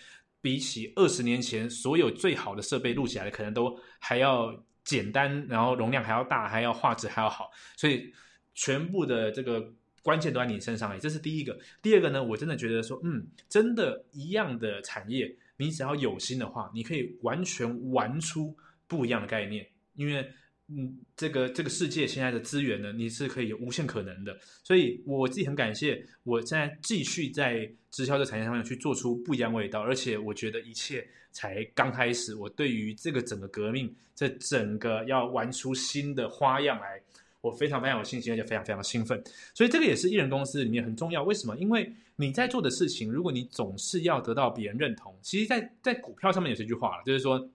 比起二十年前所有最好的设备录起来的，可能都还要简单，然后容量还要大，还要画质还要好，所以全部的这个关键都在你身上。这是第一个。第二个呢，我真的觉得说，嗯，真的一样的产业，你只要有心的话，你可以完全玩出不一样的概念，因为。嗯，这个这个世界现在的资源呢，你是可以有无限可能的，所以我自己很感谢，我现在继续在直销的产业上面去做出不一样味道，而且我觉得一切才刚开始。我对于这个整个革命，这整个要玩出新的花样来，我非常非常有信心，而且非常非常兴奋。所以这个也是艺人公司里面很重要。为什么？因为你在做的事情，如果你总是要得到别人认同，其实，在在股票上面有这句话了，就是说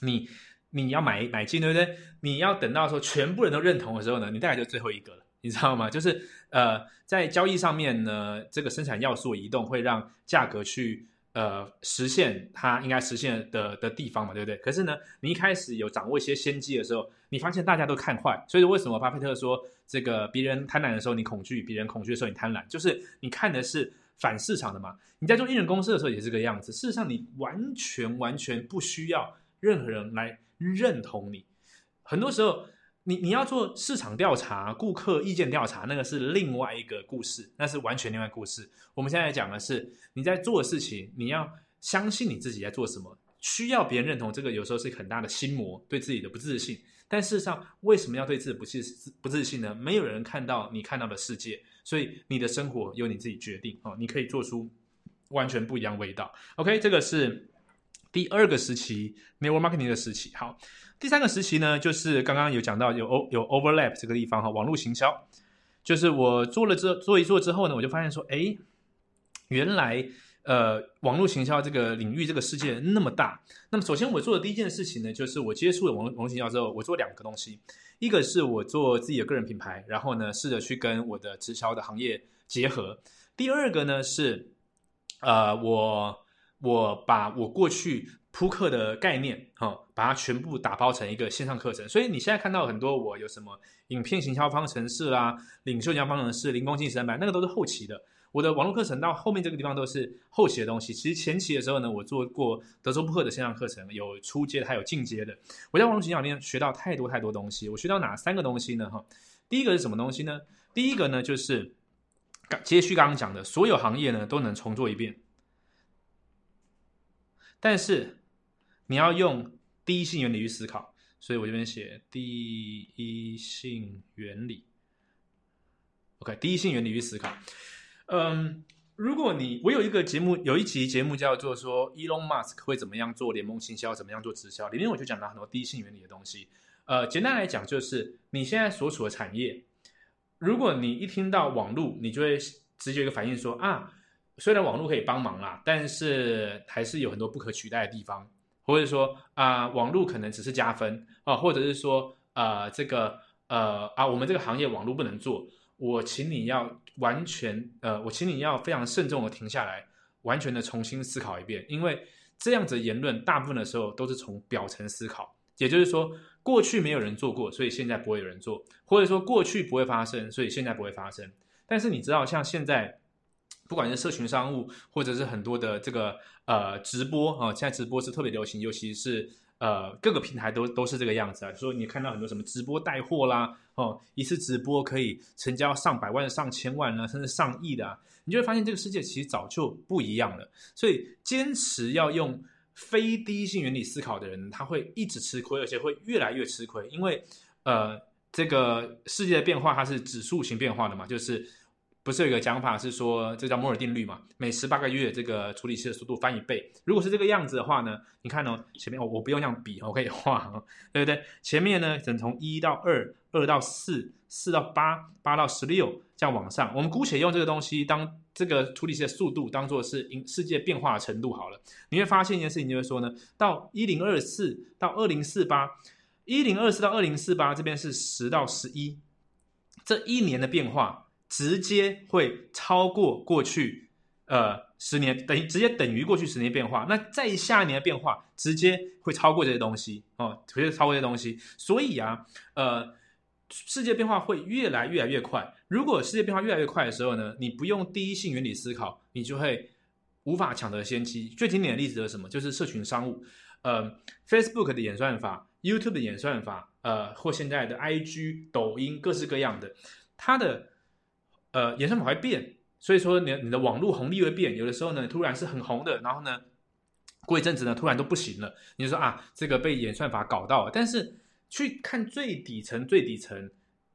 你。你要买买进，对不对？你要等到说全部人都认同的时候呢，你大概就最后一个了，你知道吗？就是呃，在交易上面呢，这个生产要素移动会让价格去呃实现它应该实现的的地方嘛，对不对？可是呢，你一开始有掌握一些先机的时候，你发现大家都看坏，所以为什么巴菲特说这个别人贪婪的时候你恐惧，别人恐惧的时候你贪婪，就是你看的是反市场的嘛？你在做艺人公司的时候也是这个样子，事实上你完全完全不需要任何人来。认同你，很多时候你你要做市场调查、顾客意见调查，那个是另外一个故事，那是完全另外故事。我们现在讲的是你在做的事情，你要相信你自己在做什么，需要别人认同，这个有时候是很大的心魔，对自己的不自信。但事实上，为什么要对自己不自不自信呢？没有人看到你看到的世界，所以你的生活由你自己决定哦，你可以做出完全不一样味道。OK，这个是第二个时期 network marketing 的时期。好。第三个时期呢，就是刚刚有讲到有 O 有 overlap 这个地方哈，网络行销，就是我做了这做一做之后呢，我就发现说，哎，原来呃网络行销这个领域这个世界那么大。那么首先我做的第一件事情呢，就是我接触了网络网络行销之后，我做两个东西，一个是我做自己的个人品牌，然后呢试着去跟我的直销的行业结合。第二个呢是呃我我把我过去。扑克的概念，哈，把它全部打包成一个线上课程。所以你现在看到很多我有什么影片行销方程式啦、领袖营销方程式、零工进三百，那个都是后期的。我的网络课程到后面这个地方都是后期的东西。其实前期的时候呢，我做过德州扑克的线上课程，有初阶的，还有进阶的。我在网络营销里面学到太多太多东西。我学到哪三个东西呢？哈，第一个是什么东西呢？第一个呢就是接续刚刚讲的，所有行业呢都能重做一遍，但是。你要用第一性原理去思考，所以我这边写第一性原理。OK，第一性原理去思考。嗯，如果你我有一个节目，有一集节目叫做说 Elon Musk 会怎么样做联盟行销，怎么样做直销，里面我就讲到很多第一性原理的东西。呃，简单来讲，就是你现在所处的产业，如果你一听到网络，你就会直接一个反应说啊，虽然网络可以帮忙啦，但是还是有很多不可取代的地方。或者说啊，网络可能只是加分啊，或者是说呃，这个呃啊，我们这个行业网络不能做，我请你要完全呃，我请你要非常慎重的停下来，完全的重新思考一遍，因为这样子言论大部分的时候都是从表层思考，也就是说过去没有人做过，所以现在不会有人做，或者说过去不会发生，所以现在不会发生。但是你知道，像现在。不管是社群商务，或者是很多的这个呃直播啊，现在直播是特别流行，尤其是呃各个平台都都是这个样子啊。所以你看到很多什么直播带货啦，哦，一次直播可以成交上百万、上千万呢，甚至上亿的，你就会发现这个世界其实早就不一样了。所以坚持要用非第一性原理思考的人，他会一直吃亏，而且会越来越吃亏，因为呃这个世界的变化它是指数型变化的嘛，就是。不是有一个讲法是说，这叫摩尔定律嘛？每十八个月，这个处理器的速度翻一倍。如果是这个样子的话呢？你看哦，前面我我不用这样比，我可以画，对不对？前面呢，等从一到二，二到四，四到八，八到十六，这样往上。我们姑且用这个东西当这个处理器的速度当做是世界变化的程度好了。你会发现一件事情，就是说呢，到一零二四到二零四八，一零二四到二零四八这边是十到十一，这一年的变化。直接会超过过去，呃，十年等于直接等于过去十年变化。那再下一年的变化，直接会超过这些东西哦，直接超过这些东西。所以啊，呃，世界变化会越来越来越快。如果世界变化越来越快的时候呢，你不用第一性原理思考，你就会无法抢得先机。最经典的例子是什么？就是社群商务，呃，Facebook 的演算法，YouTube 的演算法，呃，或现在的 IG、抖音，各式各样的，它的。呃，演算法会变，所以说你你的网络红利会变，有的时候呢突然是很红的，然后呢过一阵子呢突然都不行了，你就说啊这个被演算法搞到了。但是去看最底层最底层，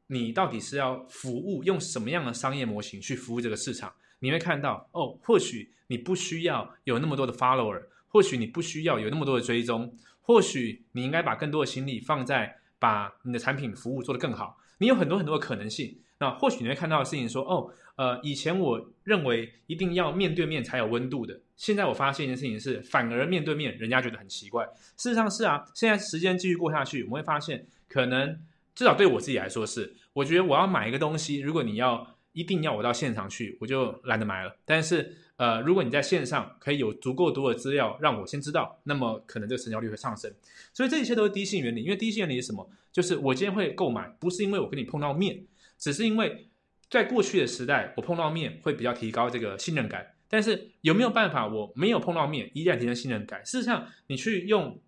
你到底是要服务用什么样的商业模型去服务这个市场？你会看到哦，或许你不需要有那么多的 follower，或许你不需要有那么多的追踪，或许你应该把更多的心力放在把你的产品服务做得更好。你有很多很多的可能性。那或许你会看到的事情说，哦，呃，以前我认为一定要面对面才有温度的，现在我发现一件事情是，反而面对面人家觉得很奇怪。事实上是啊，现在时间继续过下去，我们会发现，可能至少对我自己来说是，我觉得我要买一个东西，如果你要一定要我到现场去，我就懒得买了。但是，呃，如果你在线上可以有足够多的资料让我先知道，那么可能这个成交率会上升。所以这一切都是低性原理，因为低性原理是什么？就是我今天会购买，不是因为我跟你碰到面。只是因为在过去的时代，我碰到面会比较提高这个信任感。但是有没有办法，我没有碰到面依然提升信任感？事实上，你去用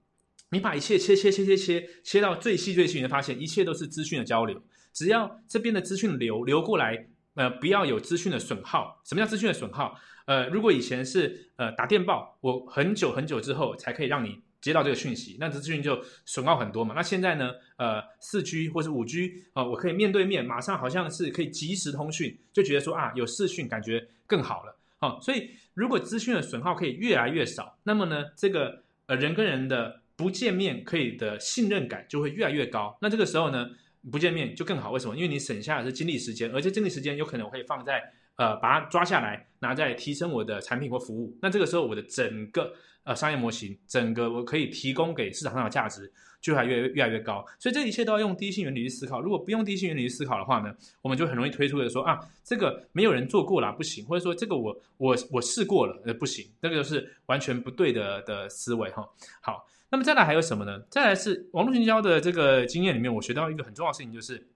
你把一切切切切切切切到最细最细，你会发现一切都是资讯的交流。只要这边的资讯流流过来，呃，不要有资讯的损耗。什么叫资讯的损耗？呃，如果以前是呃打电报，我很久很久之后才可以让你接到这个讯息，那资讯就损耗很多嘛。那现在呢，呃，四 G 或是五 G 啊，我可以面对面，马上好像是可以即时通讯，就觉得说啊，有视讯感觉更好了。好，所以如果资讯的损耗可以越来越少，那么呢，这个呃人跟人的不见面可以的信任感就会越来越高。那这个时候呢，不见面就更好。为什么？因为你省下的是精力时间，而且精力时间有可能我可以放在呃把它抓下来，拿在提升我的产品或服务。那这个时候我的整个呃商业模型，整个我可以提供给市场上的价值。就还越越来越高，所以这一切都要用第一性原理去思考。如果不用第一性原理去思考的话呢，我们就很容易推出的说啊，这个没有人做过了，不行，或者说这个我我我试过了，呃，不行，那个就是完全不对的的思维哈。好，那么再来还有什么呢？再来是网络营销的这个经验里面，我学到一个很重要的事情，就是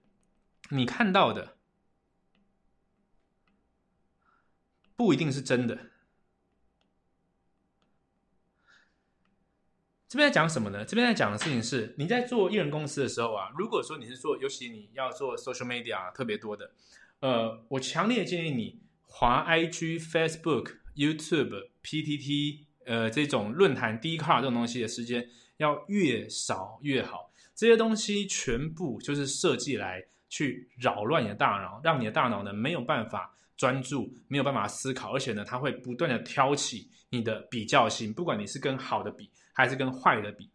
你看到的不一定是真的。这边在讲什么呢？这边在讲的事情是，你在做艺人公司的时候啊，如果说你是做，尤其你要做 social media 特别多的，呃，我强烈建议你滑 IG、Facebook、YouTube、PTT，呃，这种论坛、D 卡这种东西的时间要越少越好。这些东西全部就是设计来去扰乱你的大脑，让你的大脑呢没有办法专注，没有办法思考，而且呢，它会不断的挑起你的比较心，不管你是跟好的比。还是跟坏的比，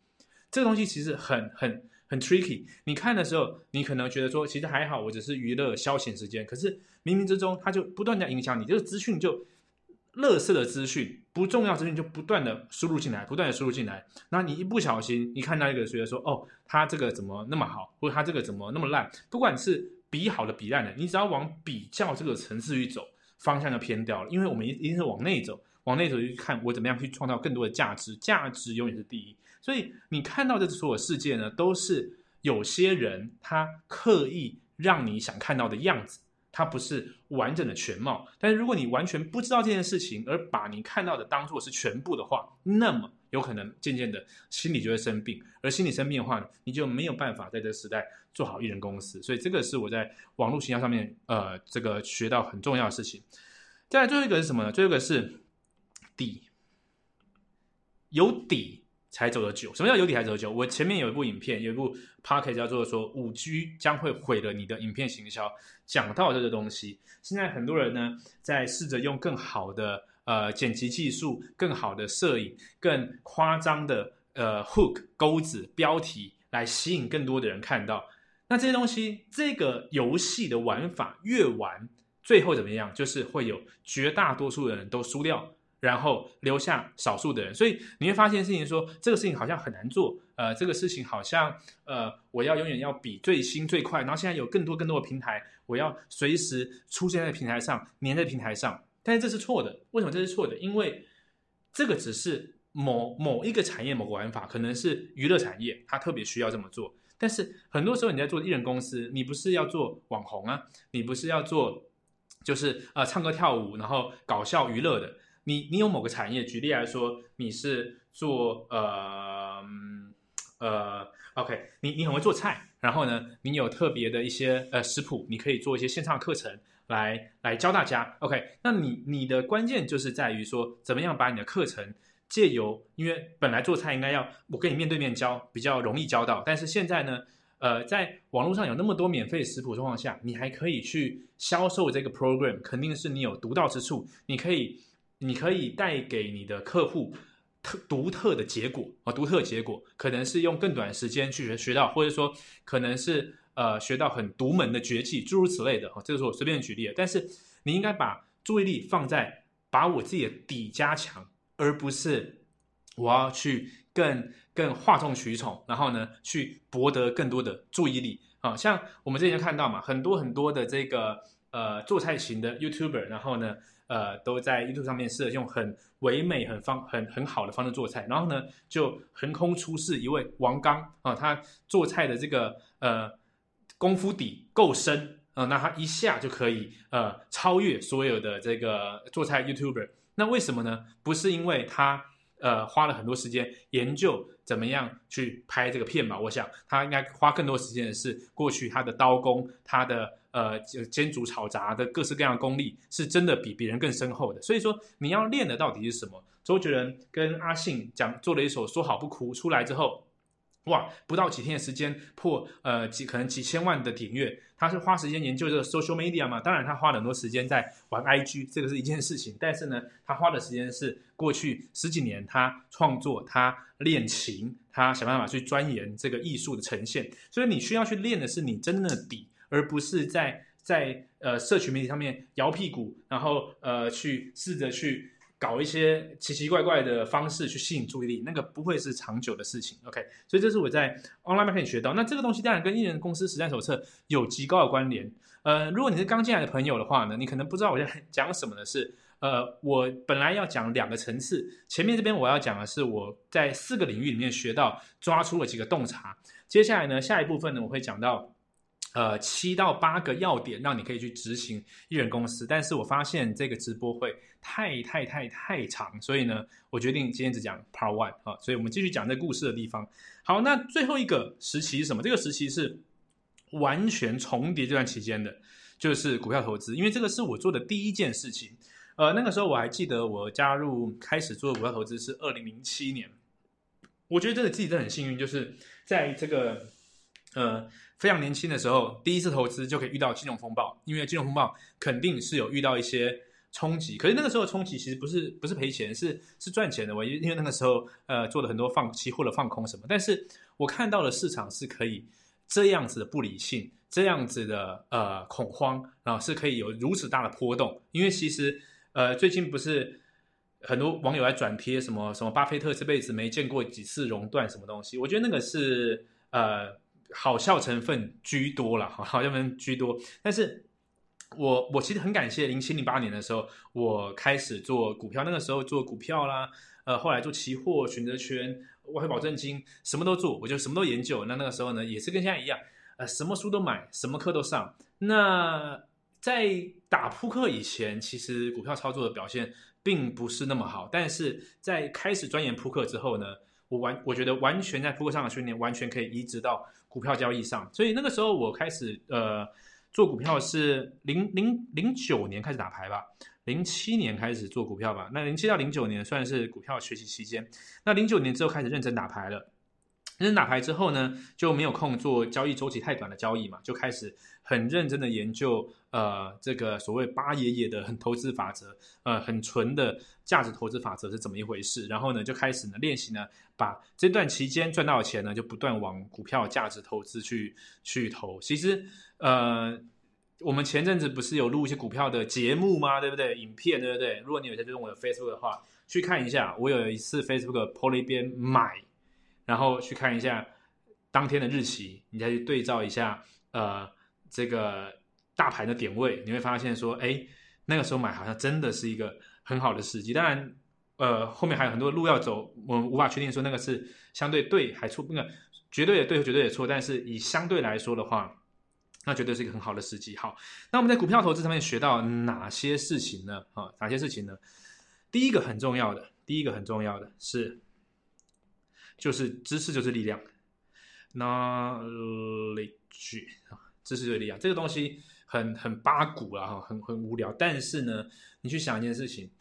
这个东西其实很很很 tricky。你看的时候，你可能觉得说，其实还好，我只是娱乐消遣时间。可是冥冥之中，它就不断的影响你。这个资讯就，乐色的资讯、不重要资讯就不断的输入进来，不断的输入进来。那你一不小心，你看到一个觉得说，哦，他这个怎么那么好，或者他这个怎么那么烂？不管是比好的比烂的，你只要往比较这个层次去走，方向就偏掉了。因为我们一定是往内走。往内走去看，我怎么样去创造更多的价值？价值永远是第一。所以你看到的所有世界呢，都是有些人他刻意让你想看到的样子，它不是完整的全貌。但是如果你完全不知道这件事情，而把你看到的当做是全部的话，那么有可能渐渐的心理就会生病。而心理生病的话，你就没有办法在这个时代做好艺人公司。所以这个是我在网络形象上面呃这个学到很重要的事情。再来最后一个是什么呢？最后一个是。底有底才走得久。什么叫有底才走得久？我前面有一部影片，有一部 p o c k e t 叫做说五 G 将会毁了你的影片行销，讲到这个东西。现在很多人呢在试着用更好的呃剪辑技术、更好的摄影、更夸张的呃 hook 钩子标题来吸引更多的人看到。那这些东西，这个游戏的玩法越玩，最后怎么样？就是会有绝大多数的人都输掉。然后留下少数的人，所以你会发现事情说这个事情好像很难做，呃，这个事情好像呃，我要永远要比最新最快，然后现在有更多更多的平台，我要随时出现在平台上，粘在平台上，但这是错的。为什么这是错的？因为这个只是某某一个产业某个玩法，可能是娱乐产业，它特别需要这么做。但是很多时候你在做艺人公司，你不是要做网红啊，你不是要做就是呃唱歌跳舞，然后搞笑娱乐的。你你有某个产业，举例来说，你是做呃呃，OK，你你很会做菜，然后呢，你有特别的一些呃食谱，你可以做一些线上课程来来教大家，OK，那你你的关键就是在于说，怎么样把你的课程借由，因为本来做菜应该要我跟你面对面教，比较容易教到，但是现在呢，呃，在网络上有那么多免费食谱状况下，你还可以去销售这个 program，肯定是你有独到之处，你可以。你可以带给你的客户特独特的结果啊，独特结果可能是用更短时间去学学到，或者说可能是呃学到很独门的绝技，诸如此类的啊。这个是我随便举例的，但是你应该把注意力放在把我自己的底加强，而不是我要去更更哗众取宠，然后呢去博得更多的注意力啊。像我们之前看到嘛，很多很多的这个呃做菜型的 YouTuber，然后呢。呃，都在 YouTube 上面是用很唯美、很方、很很好的方式做菜，然后呢，就横空出世一位王刚啊，他做菜的这个呃功夫底够深啊，那他一下就可以呃超越所有的这个做菜 YouTuber。那为什么呢？不是因为他呃花了很多时间研究怎么样去拍这个片吧。我想他应该花更多时间的是过去他的刀工，他的呃煎煮炒炸的各式各样的功力，是真的比别人更深厚的。所以说你要练的到底是什么？周杰伦跟阿信讲做了一首《说好不哭》出来之后。哇，不到几天的时间破呃几可能几千万的点阅，他是花时间研究这个 social media 嘛？当然他花了很多时间在玩 IG，这个是一件事情。但是呢，他花的时间是过去十几年他创作、他练琴、他想办法去钻研这个艺术的呈现。所以你需要去练的是你真正的底，而不是在在呃社群媒体上面摇屁股，然后呃去试着去。搞一些奇奇怪怪的方式去吸引注意力，那个不会是长久的事情。OK，所以这是我在 online marketing 学到。那这个东西当然跟艺人公司实战手册有极高的关联。呃，如果你是刚进来的朋友的话呢，你可能不知道我在 讲什么的是，呃，我本来要讲两个层次，前面这边我要讲的是我在四个领域里面学到抓出了几个洞察。接下来呢，下一部分呢，我会讲到。呃，七到八个要点让你可以去执行艺人公司，但是我发现这个直播会太太太太长，所以呢，我决定今天只讲 Part One 啊，所以我们继续讲这故事的地方。好，那最后一个时期是什么？这个时期是完全重叠这段期间的，就是股票投资，因为这个是我做的第一件事情。呃，那个时候我还记得我加入开始做股票投资是二零零七年，我觉得这个自己真的很幸运，就是在这个呃。非常年轻的时候，第一次投资就可以遇到金融风暴，因为金融风暴肯定是有遇到一些冲击。可是那个时候冲击其实不是不是赔钱，是是赚钱的。我因为那个时候呃做了很多放期或者放空什么，但是我看到了市场是可以这样子的不理性，这样子的呃恐慌，然后是可以有如此大的波动。因为其实呃最近不是很多网友来转贴什么什么巴菲特这辈子没见过几次熔断什么东西，我觉得那个是呃。好笑成分居多了，好笑成分居多。但是，我我其实很感谢零七零八年的时候，我开始做股票。那个时候做股票啦，呃，后来做期货、选择权、外汇保证金，什么都做，我就什么都研究。那那个时候呢，也是跟现在一样，呃，什么书都买，什么课都上。那在打扑克以前，其实股票操作的表现并不是那么好。但是在开始钻研扑克之后呢，我完我觉得完全在扑克上的训练，完全可以移植到。股票交易上，所以那个时候我开始呃做股票是零零零九年开始打牌吧，零七年开始做股票吧。那零七到零九年算是股票学习期间，那零九年之后开始认真打牌了。认真打牌之后呢，就没有空做交易周期太短的交易嘛，就开始很认真的研究呃这个所谓八爷爷的很投资法则，呃很纯的价值投资法则是怎么一回事。然后呢就开始呢练习呢。把这段期间赚到的钱呢，就不断往股票价值投资去去投。其实，呃，我们前阵子不是有录一些股票的节目吗？对不对？影片对不对？如果你有在追踪我的 Facebook 的话，去看一下。我有一次 Facebook PO 了一边买，然后去看一下当天的日期，你再去对照一下，呃，这个大盘的点位，你会发现说，哎，那个时候买好像真的是一个很好的时机。当然。呃，后面还有很多路要走，我们无法确定说那个是相对对还错，那个绝对的对和绝对的错。但是以相对来说的话，那绝对是一个很好的时机。好，那我们在股票投资上面学到哪些事情呢？啊，哪些事情呢？第一个很重要的，第一个很重要的是，就是知识就是力量，knowledge 啊，知识就是力量。这个东西很很八股啊，哈，很很无聊。但是呢，你去想一件事情。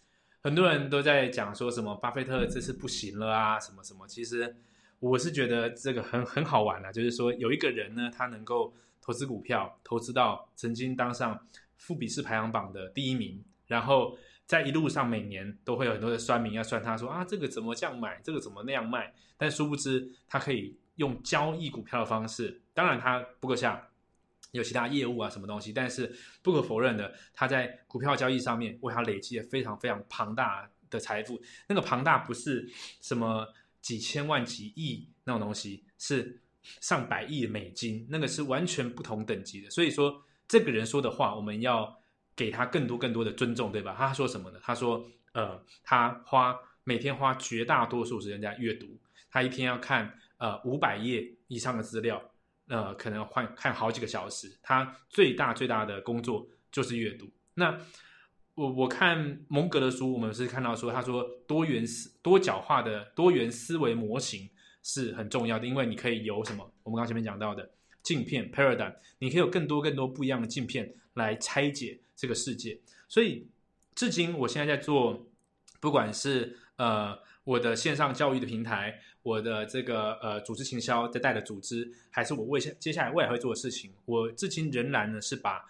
很多人都在讲说什么巴菲特这次不行了啊，什么什么。其实我是觉得这个很很好玩的，就是说有一个人呢，他能够投资股票，投资到曾经当上富比士排行榜的第一名，然后在一路上每年都会有很多的酸民要算他说啊，这个怎么这样买，这个怎么那样卖。但殊不知他可以用交易股票的方式，当然他不够像。有其他业务啊，什么东西？但是不可否认的，他在股票交易上面为他累积了非常非常庞大的财富。那个庞大不是什么几千万、几亿那种东西，是上百亿美金，那个是完全不同等级的。所以说，这个人说的话，我们要给他更多更多的尊重，对吧？他说什么呢？他说，呃，他花每天花绝大多数时间在阅读，他一天要看呃五百页以上的资料。呃，可能换看好几个小时，他最大最大的工作就是阅读。那我我看蒙格的书，我们是看到说，他说多元思多角化的多元思维模型是很重要的，因为你可以有什么？我们刚前面讲到的镜片 paradigm，你可以有更多更多不一样的镜片来拆解这个世界。所以，至今我现在在做，不管是呃我的线上教育的平台，我的这个呃组织行销在带的组织，还是我未下接下来未来会做的事情，我至今仍然呢是把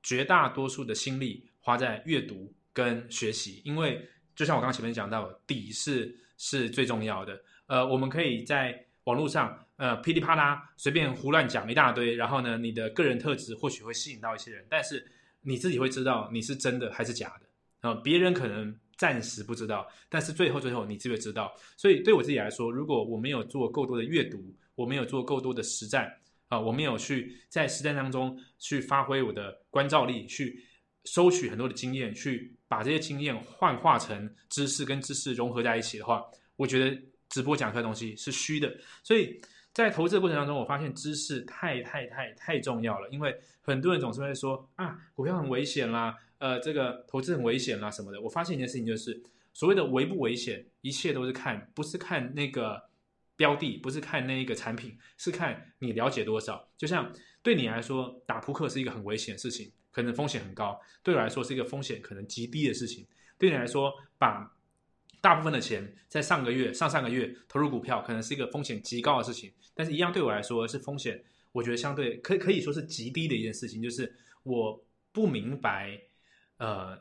绝大多数的心力花在阅读跟学习，因为就像我刚刚前面讲到，底是是最重要的。呃，我们可以在网络上，呃，噼里啪啦随便胡乱讲一大堆，然后呢，你的个人特质或许会吸引到一些人，但是你自己会知道你是真的还是假的啊？别人可能暂时不知道，但是最后最后你自会知道。所以对我自己来说，如果我没有做够多的阅读，我没有做够多的实战啊，我没有去在实战当中去发挥我的关照力，去收取很多的经验，去把这些经验幻化成知识跟知识融合在一起的话，我觉得。直播讲课的东西是虚的，所以在投资的过程当中，我发现知识太太太太重要了。因为很多人总是会说啊，股票很危险啦，呃，这个投资很危险啦什么的。我发现一件事情就是，所谓的危不危险，一切都是看，不是看那个标的，不是看那一个产品，是看你了解多少。就像对你来说，打扑克是一个很危险的事情，可能风险很高；对我来说，是一个风险可能极低的事情。对你来说，把大部分的钱在上个月、上上个月投入股票，可能是一个风险极高的事情，但是一样对我来说是风险，我觉得相对可可以说是极低的一件事情。就是我不明白，呃，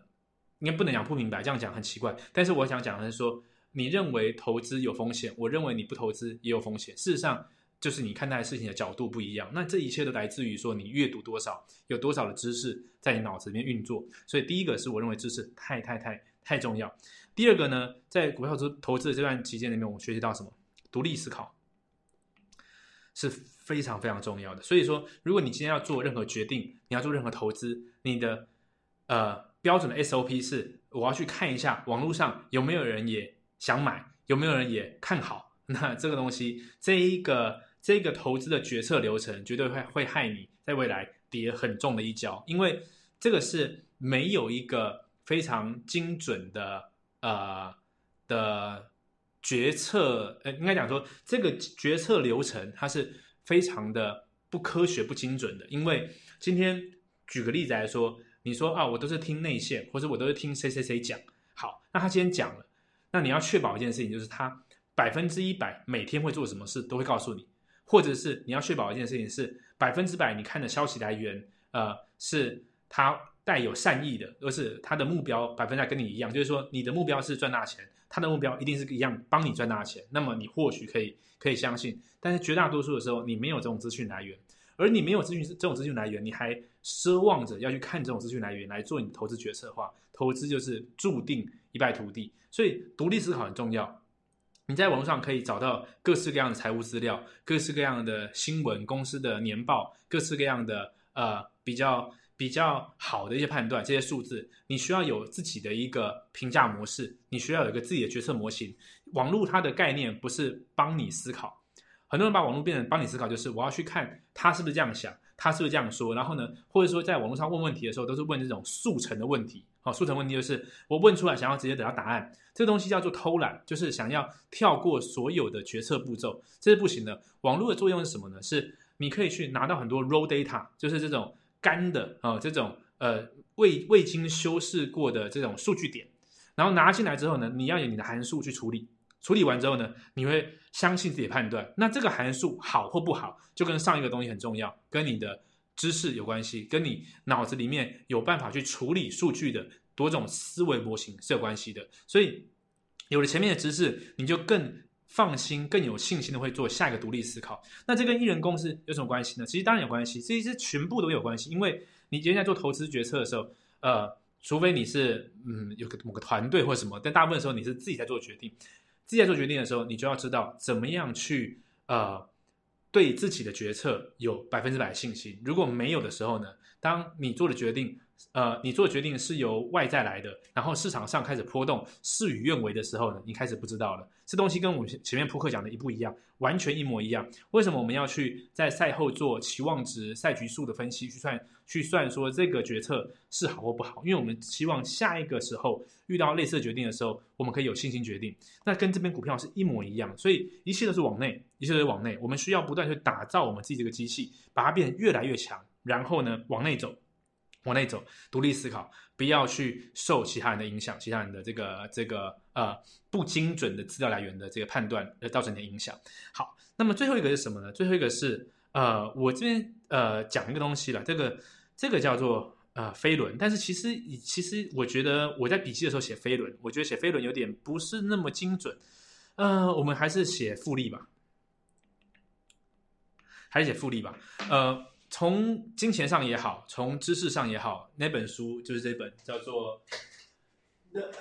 应该不能讲不明白，这样讲很奇怪。但是我想讲的是说，你认为投资有风险，我认为你不投资也有风险。事实上，就是你看待事情的角度不一样。那这一切都来自于说你阅读多少，有多少的知识在你脑子里面运作。所以第一个是我认为知识太太太太重要。第二个呢，在股票投投资的这段期间里面，我们学习到什么？独立思考是非常非常重要的。所以说，如果你今天要做任何决定，你要做任何投资，你的呃标准的 SOP 是，我要去看一下网络上有没有人也想买，有没有人也看好。那这个东西，这一个这个投资的决策流程，绝对会会害你在未来跌很重的一跤，因为这个是没有一个非常精准的。呃的决策，呃，应该讲说这个决策流程它是非常的不科学、不精准的。因为今天举个例子来说，你说啊，我都是听内线，或者我都是听谁谁谁讲。好，那他今天讲了，那你要确保一件事情，就是他百分之一百每天会做什么事都会告诉你，或者是你要确保一件事情是百分之百你看的消息来源，呃，是他。带有善意的，而是他的目标百分之百跟你一样，就是说你的目标是赚大钱，他的目标一定是一样帮你赚大钱。那么你或许可以可以相信，但是绝大多数的时候你没有这种资讯来源，而你没有资讯这种资讯来源，你还奢望着要去看这种资讯来源来做你的投资决策的话，投资就是注定一败涂地。所以独立思考很重要。你在网络上可以找到各式各样的财务资料，各式各样的新闻、公司的年报，各式各样的呃比较。比较好的一些判断，这些数字，你需要有自己的一个评价模式，你需要有一个自己的决策模型。网络它的概念不是帮你思考，很多人把网络变成帮你思考，就是我要去看他是不是这样想，他是不是这样说，然后呢，或者说在网络上问问题的时候，都是问这种速成的问题。好，速成问题就是我问出来想要直接得到答案，这东西叫做偷懒，就是想要跳过所有的决策步骤，这是不行的。网络的作用是什么呢？是你可以去拿到很多 raw data，就是这种。干的啊，这种呃未未经修饰过的这种数据点，然后拿进来之后呢，你要有你的函数去处理，处理完之后呢，你会相信自己的判断。那这个函数好或不好，就跟上一个东西很重要，跟你的知识有关系，跟你脑子里面有办法去处理数据的多种思维模型是有关系的。所以有了前面的知识，你就更。放心，更有信心的会做下一个独立思考。那这跟艺人公司有什么关系呢？其实当然有关系，这些全部都有关系。因为你今天在做投资决策的时候，呃，除非你是嗯有个某个团队或什么，但大部分时候你是自己在做决定。自己在做决定的时候，你就要知道怎么样去呃对自己的决策有百分之百信心。如果没有的时候呢，当你做的决定呃，你做决定是由外在来的，然后市场上开始波动，事与愿违的时候呢，你开始不知道了。这东西跟我们前面扑克讲的一不一样，完全一模一样。为什么我们要去在赛后做期望值、赛局数的分析，去算去算说这个决策是好或不好？因为我们希望下一个时候遇到类似的决定的时候，我们可以有信心决定。那跟这边股票是一模一样，所以一切都是往内，一切都是往内。我们需要不断去打造我们自己这个机器，把它变得越来越强，然后呢，往内走。往内走，独立思考，不要去受其他人的影响，其他人的这个这个呃不精准的资料来源的这个判断而造成你的影响。好，那么最后一个是什么呢？最后一个是呃，我这边呃讲一个东西了，这个这个叫做呃飞轮，但是其实其实我觉得我在笔记的时候写飞轮，我觉得写飞轮有点不是那么精准。呃，我们还是写复利吧，还是写复利吧，呃。从金钱上也好，从知识上也好，那本书就是这本叫做《The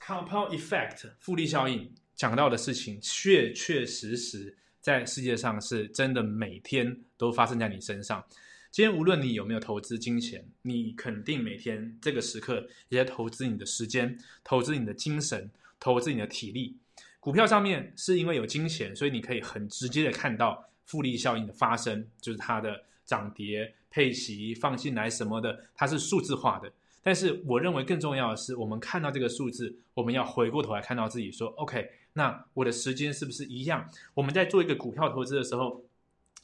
Compound Effect》复利效应，讲到的事情确确实实在世界上是真的，每天都发生在你身上。今天无论你有没有投资金钱，你肯定每天这个时刻也在投资你的时间，投资你的精神，投资你的体力。股票上面是因为有金钱，所以你可以很直接的看到复利效应的发生，就是它的。涨跌、配息、放进来什么的，它是数字化的。但是我认为更重要的是，我们看到这个数字，我们要回过头来看到自己说：“OK，那我的时间是不是一样？”我们在做一个股票投资的时候，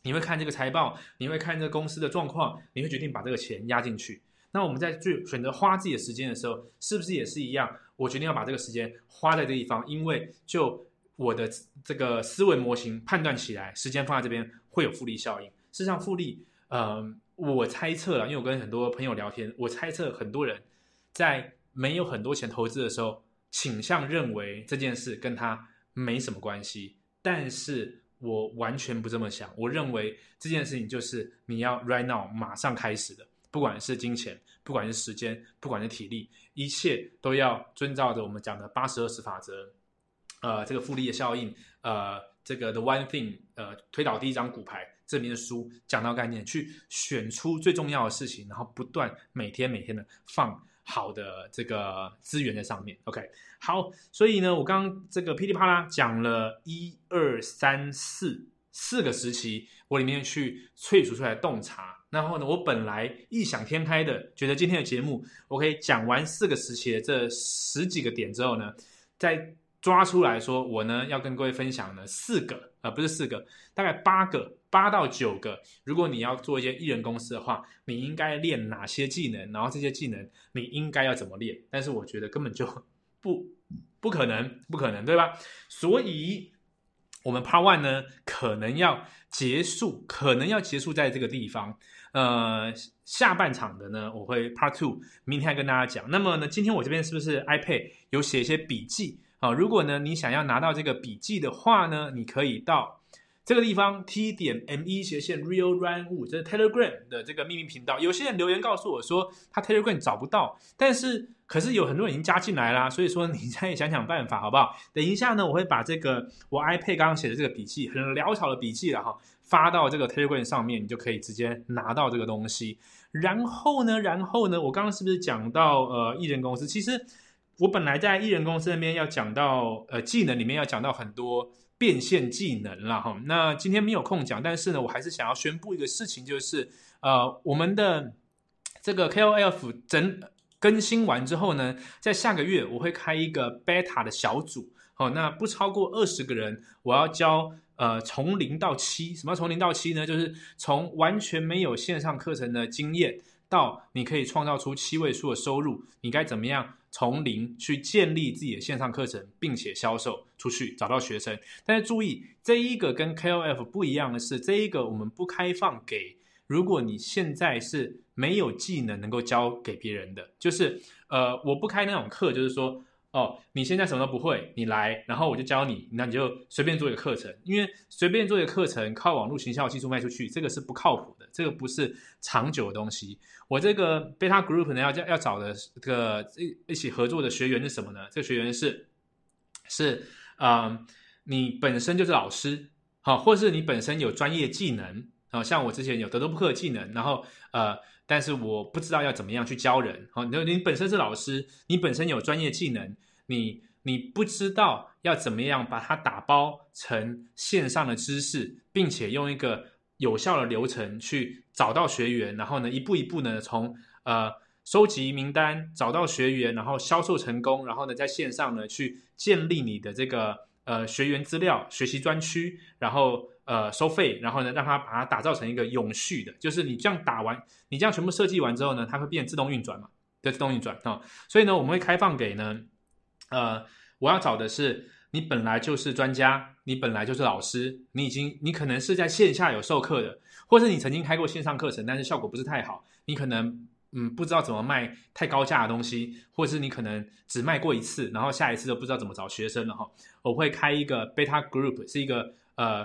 你会看这个财报，你会看这个公司的状况，你会决定把这个钱压进去。那我们在最选择花自己的时间的时候，是不是也是一样？我决定要把这个时间花在这地方，因为就我的这个思维模型判断起来，时间放在这边会有复利效应。事实上，复利。呃，我猜测了，因为我跟很多朋友聊天，我猜测很多人在没有很多钱投资的时候，倾向认为这件事跟他没什么关系。但是我完全不这么想，我认为这件事情就是你要 right now 马上开始的，不管是金钱，不管是时间，不管是体力，一切都要遵照着我们讲的八十二十法则，呃，这个复利的效应，呃，这个 the one thing，呃，推倒第一张股牌。这边的书讲到概念，去选出最重要的事情，然后不断每天每天的放好的这个资源在上面。OK，好，所以呢，我刚刚这个噼里啪啦讲了一二三四四个时期，我里面去萃取出来洞察。然后呢，我本来异想天开的，觉得今天的节目我可以讲完四个时期的这十几个点之后呢，在抓出来说，我呢要跟各位分享呢四个，呃，不是四个，大概八个。八到九个，如果你要做一些艺人公司的话，你应该练哪些技能？然后这些技能你应该要怎么练？但是我觉得根本就 不不可能，不可能，对吧？所以，我们 Part One 呢，可能要结束，可能要结束在这个地方。呃，下半场的呢，我会 Part Two 明天跟大家讲。那么呢，今天我这边是不是 iPad 有写一些笔记啊？如果呢，你想要拿到这个笔记的话呢，你可以到。这个地方 t 点 m 一斜线 real run 五，这是 Telegram 的这个秘密频道。有些人留言告诉我说，他 Telegram 找不到，但是可是有很多人已经加进来啦，所以说你 再想想办法好不好？等一下呢，我会把这个我 iPad 刚刚写的这个笔记，很潦草的笔记了哈，发到这个 Telegram 上面，你就可以直接拿到这个东西。然后呢，然后呢，我刚刚是不是讲到呃艺人公司？其实我本来在艺人公司那边要讲到呃技能里面要讲到很多。变现技能了哈，那今天没有空讲，但是呢，我还是想要宣布一个事情，就是呃，我们的这个 KOF 整更新完之后呢，在下个月我会开一个 beta 的小组，好，那不超过二十个人，我要教呃从零到七，什么从零到七呢？就是从完全没有线上课程的经验，到你可以创造出七位数的收入，你该怎么样？从零去建立自己的线上课程，并且销售出去，找到学生。但是注意，这一个跟 KOF 不一样的是，这一个我们不开放给，如果你现在是没有技能能够教给别人的，就是呃，我不开那种课，就是说。哦，你现在什么都不会，你来，然后我就教你，那你就随便做一个课程，因为随便做一个课程，靠网络行销技术卖出去，这个是不靠谱的，这个不是长久的东西。我这个 beta group 呢，要要找的这个一一起合作的学员是什么呢？这个学员是是啊，你本身就是老师，好，或是你本身有专业技能。哦，像我之前有德州扑克技能，然后呃，但是我不知道要怎么样去教人。好，你你本身是老师，你本身有专业技能，你你不知道要怎么样把它打包成线上的知识，并且用一个有效的流程去找到学员，然后呢，一步一步呢，从呃收集名单，找到学员，然后销售成功，然后呢，在线上呢去建立你的这个。呃，学员资料、学习专区，然后呃收费，然后呢，让它把它打造成一个永续的，就是你这样打完，你这样全部设计完之后呢，它会变自动运转嘛，的自动运转啊。所以呢，我们会开放给呢，呃，我要找的是你本来就是专家，你本来就是老师，你已经你可能是在线下有授课的，或者你曾经开过线上课程，但是效果不是太好，你可能。嗯，不知道怎么卖太高价的东西，或是你可能只卖过一次，然后下一次都不知道怎么找学生了哈。我会开一个 beta group，是一个呃，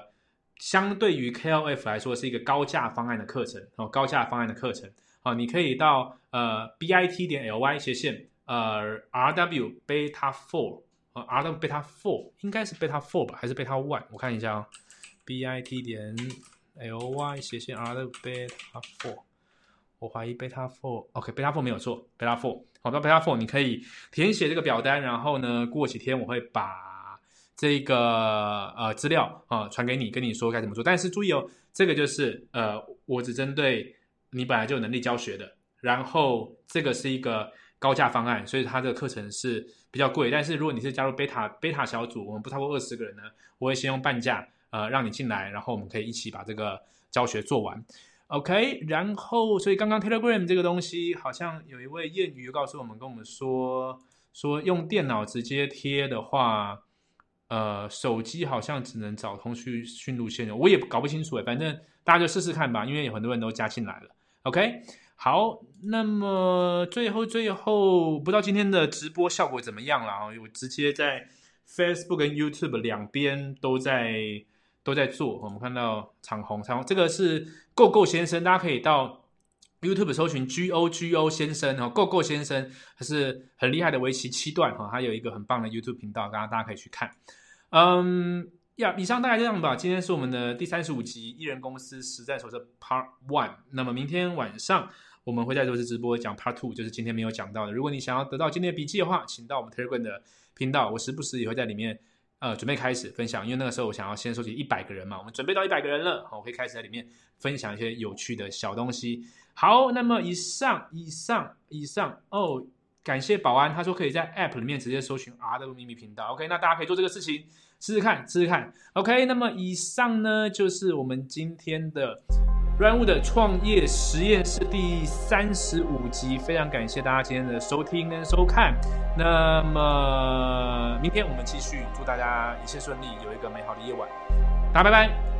相对于 KLF 来说是一个高价方案的课程哦，高价方案的课程哦，你可以到呃 bit 点 ly 斜线呃 rw beta four 呃 rw beta four 应该是 beta four 吧，还是 beta one？我看一下啊，bit 点 ly 斜线 rw beta four。我怀疑 Beta Four，OK，Beta Four 没有错，Beta Four，好到，Beta Four，你可以填写这个表单，然后呢，过几天我会把这个呃资料啊传给你，跟你说该怎么做。但是注意哦，这个就是呃，我只针对你本来就有能力教学的，然后这个是一个高价方案，所以它的课程是比较贵。但是如果你是加入贝塔贝塔小组，我们不超过二十个人呢，我会先用半价呃让你进来，然后我们可以一起把这个教学做完。OK，然后所以刚刚 Telegram 这个东西，好像有一位谚语告诉我们，跟我们说说用电脑直接贴的话，呃，手机好像只能找通讯讯路线我也搞不清楚诶，反正大家就试试看吧，因为有很多人都加进来了。OK，好，那么最后最后，不知道今天的直播效果怎么样了啊？我直接在 Facebook 跟 YouTube 两边都在。都在做，我们看到长虹，长虹这个是 Go Go 先生，大家可以到 YouTube 搜寻 G O G O 先生哦，Go Go 先生他是很厉害的围棋七段哈，他有一个很棒的 YouTube 频道，大家大家可以去看。嗯，呀，以上大概这样吧。今天是我们的第三十五集艺人公司实战手册 Part One。那么明天晚上我们会在做次直播讲 Part Two，就是今天没有讲到的。如果你想要得到今天的笔记的话，请到我们 Telegram 的频道，我时不时也会在里面。呃，准备开始分享，因为那个时候我想要先收集一百个人嘛，我们准备到一百个人了，我可以开始在里面分享一些有趣的小东西。好，那么以上、以上、以上哦，感谢保安，他说可以在 App 里面直接搜寻 R 的秘密频道。OK，那大家可以做这个事情，试试看，试试看。OK，那么以上呢就是我们今天的。软物的创业实验室第三十五集，非常感谢大家今天的收听跟收看。那么明天我们继续，祝大家一切顺利，有一个美好的夜晚。大家拜拜。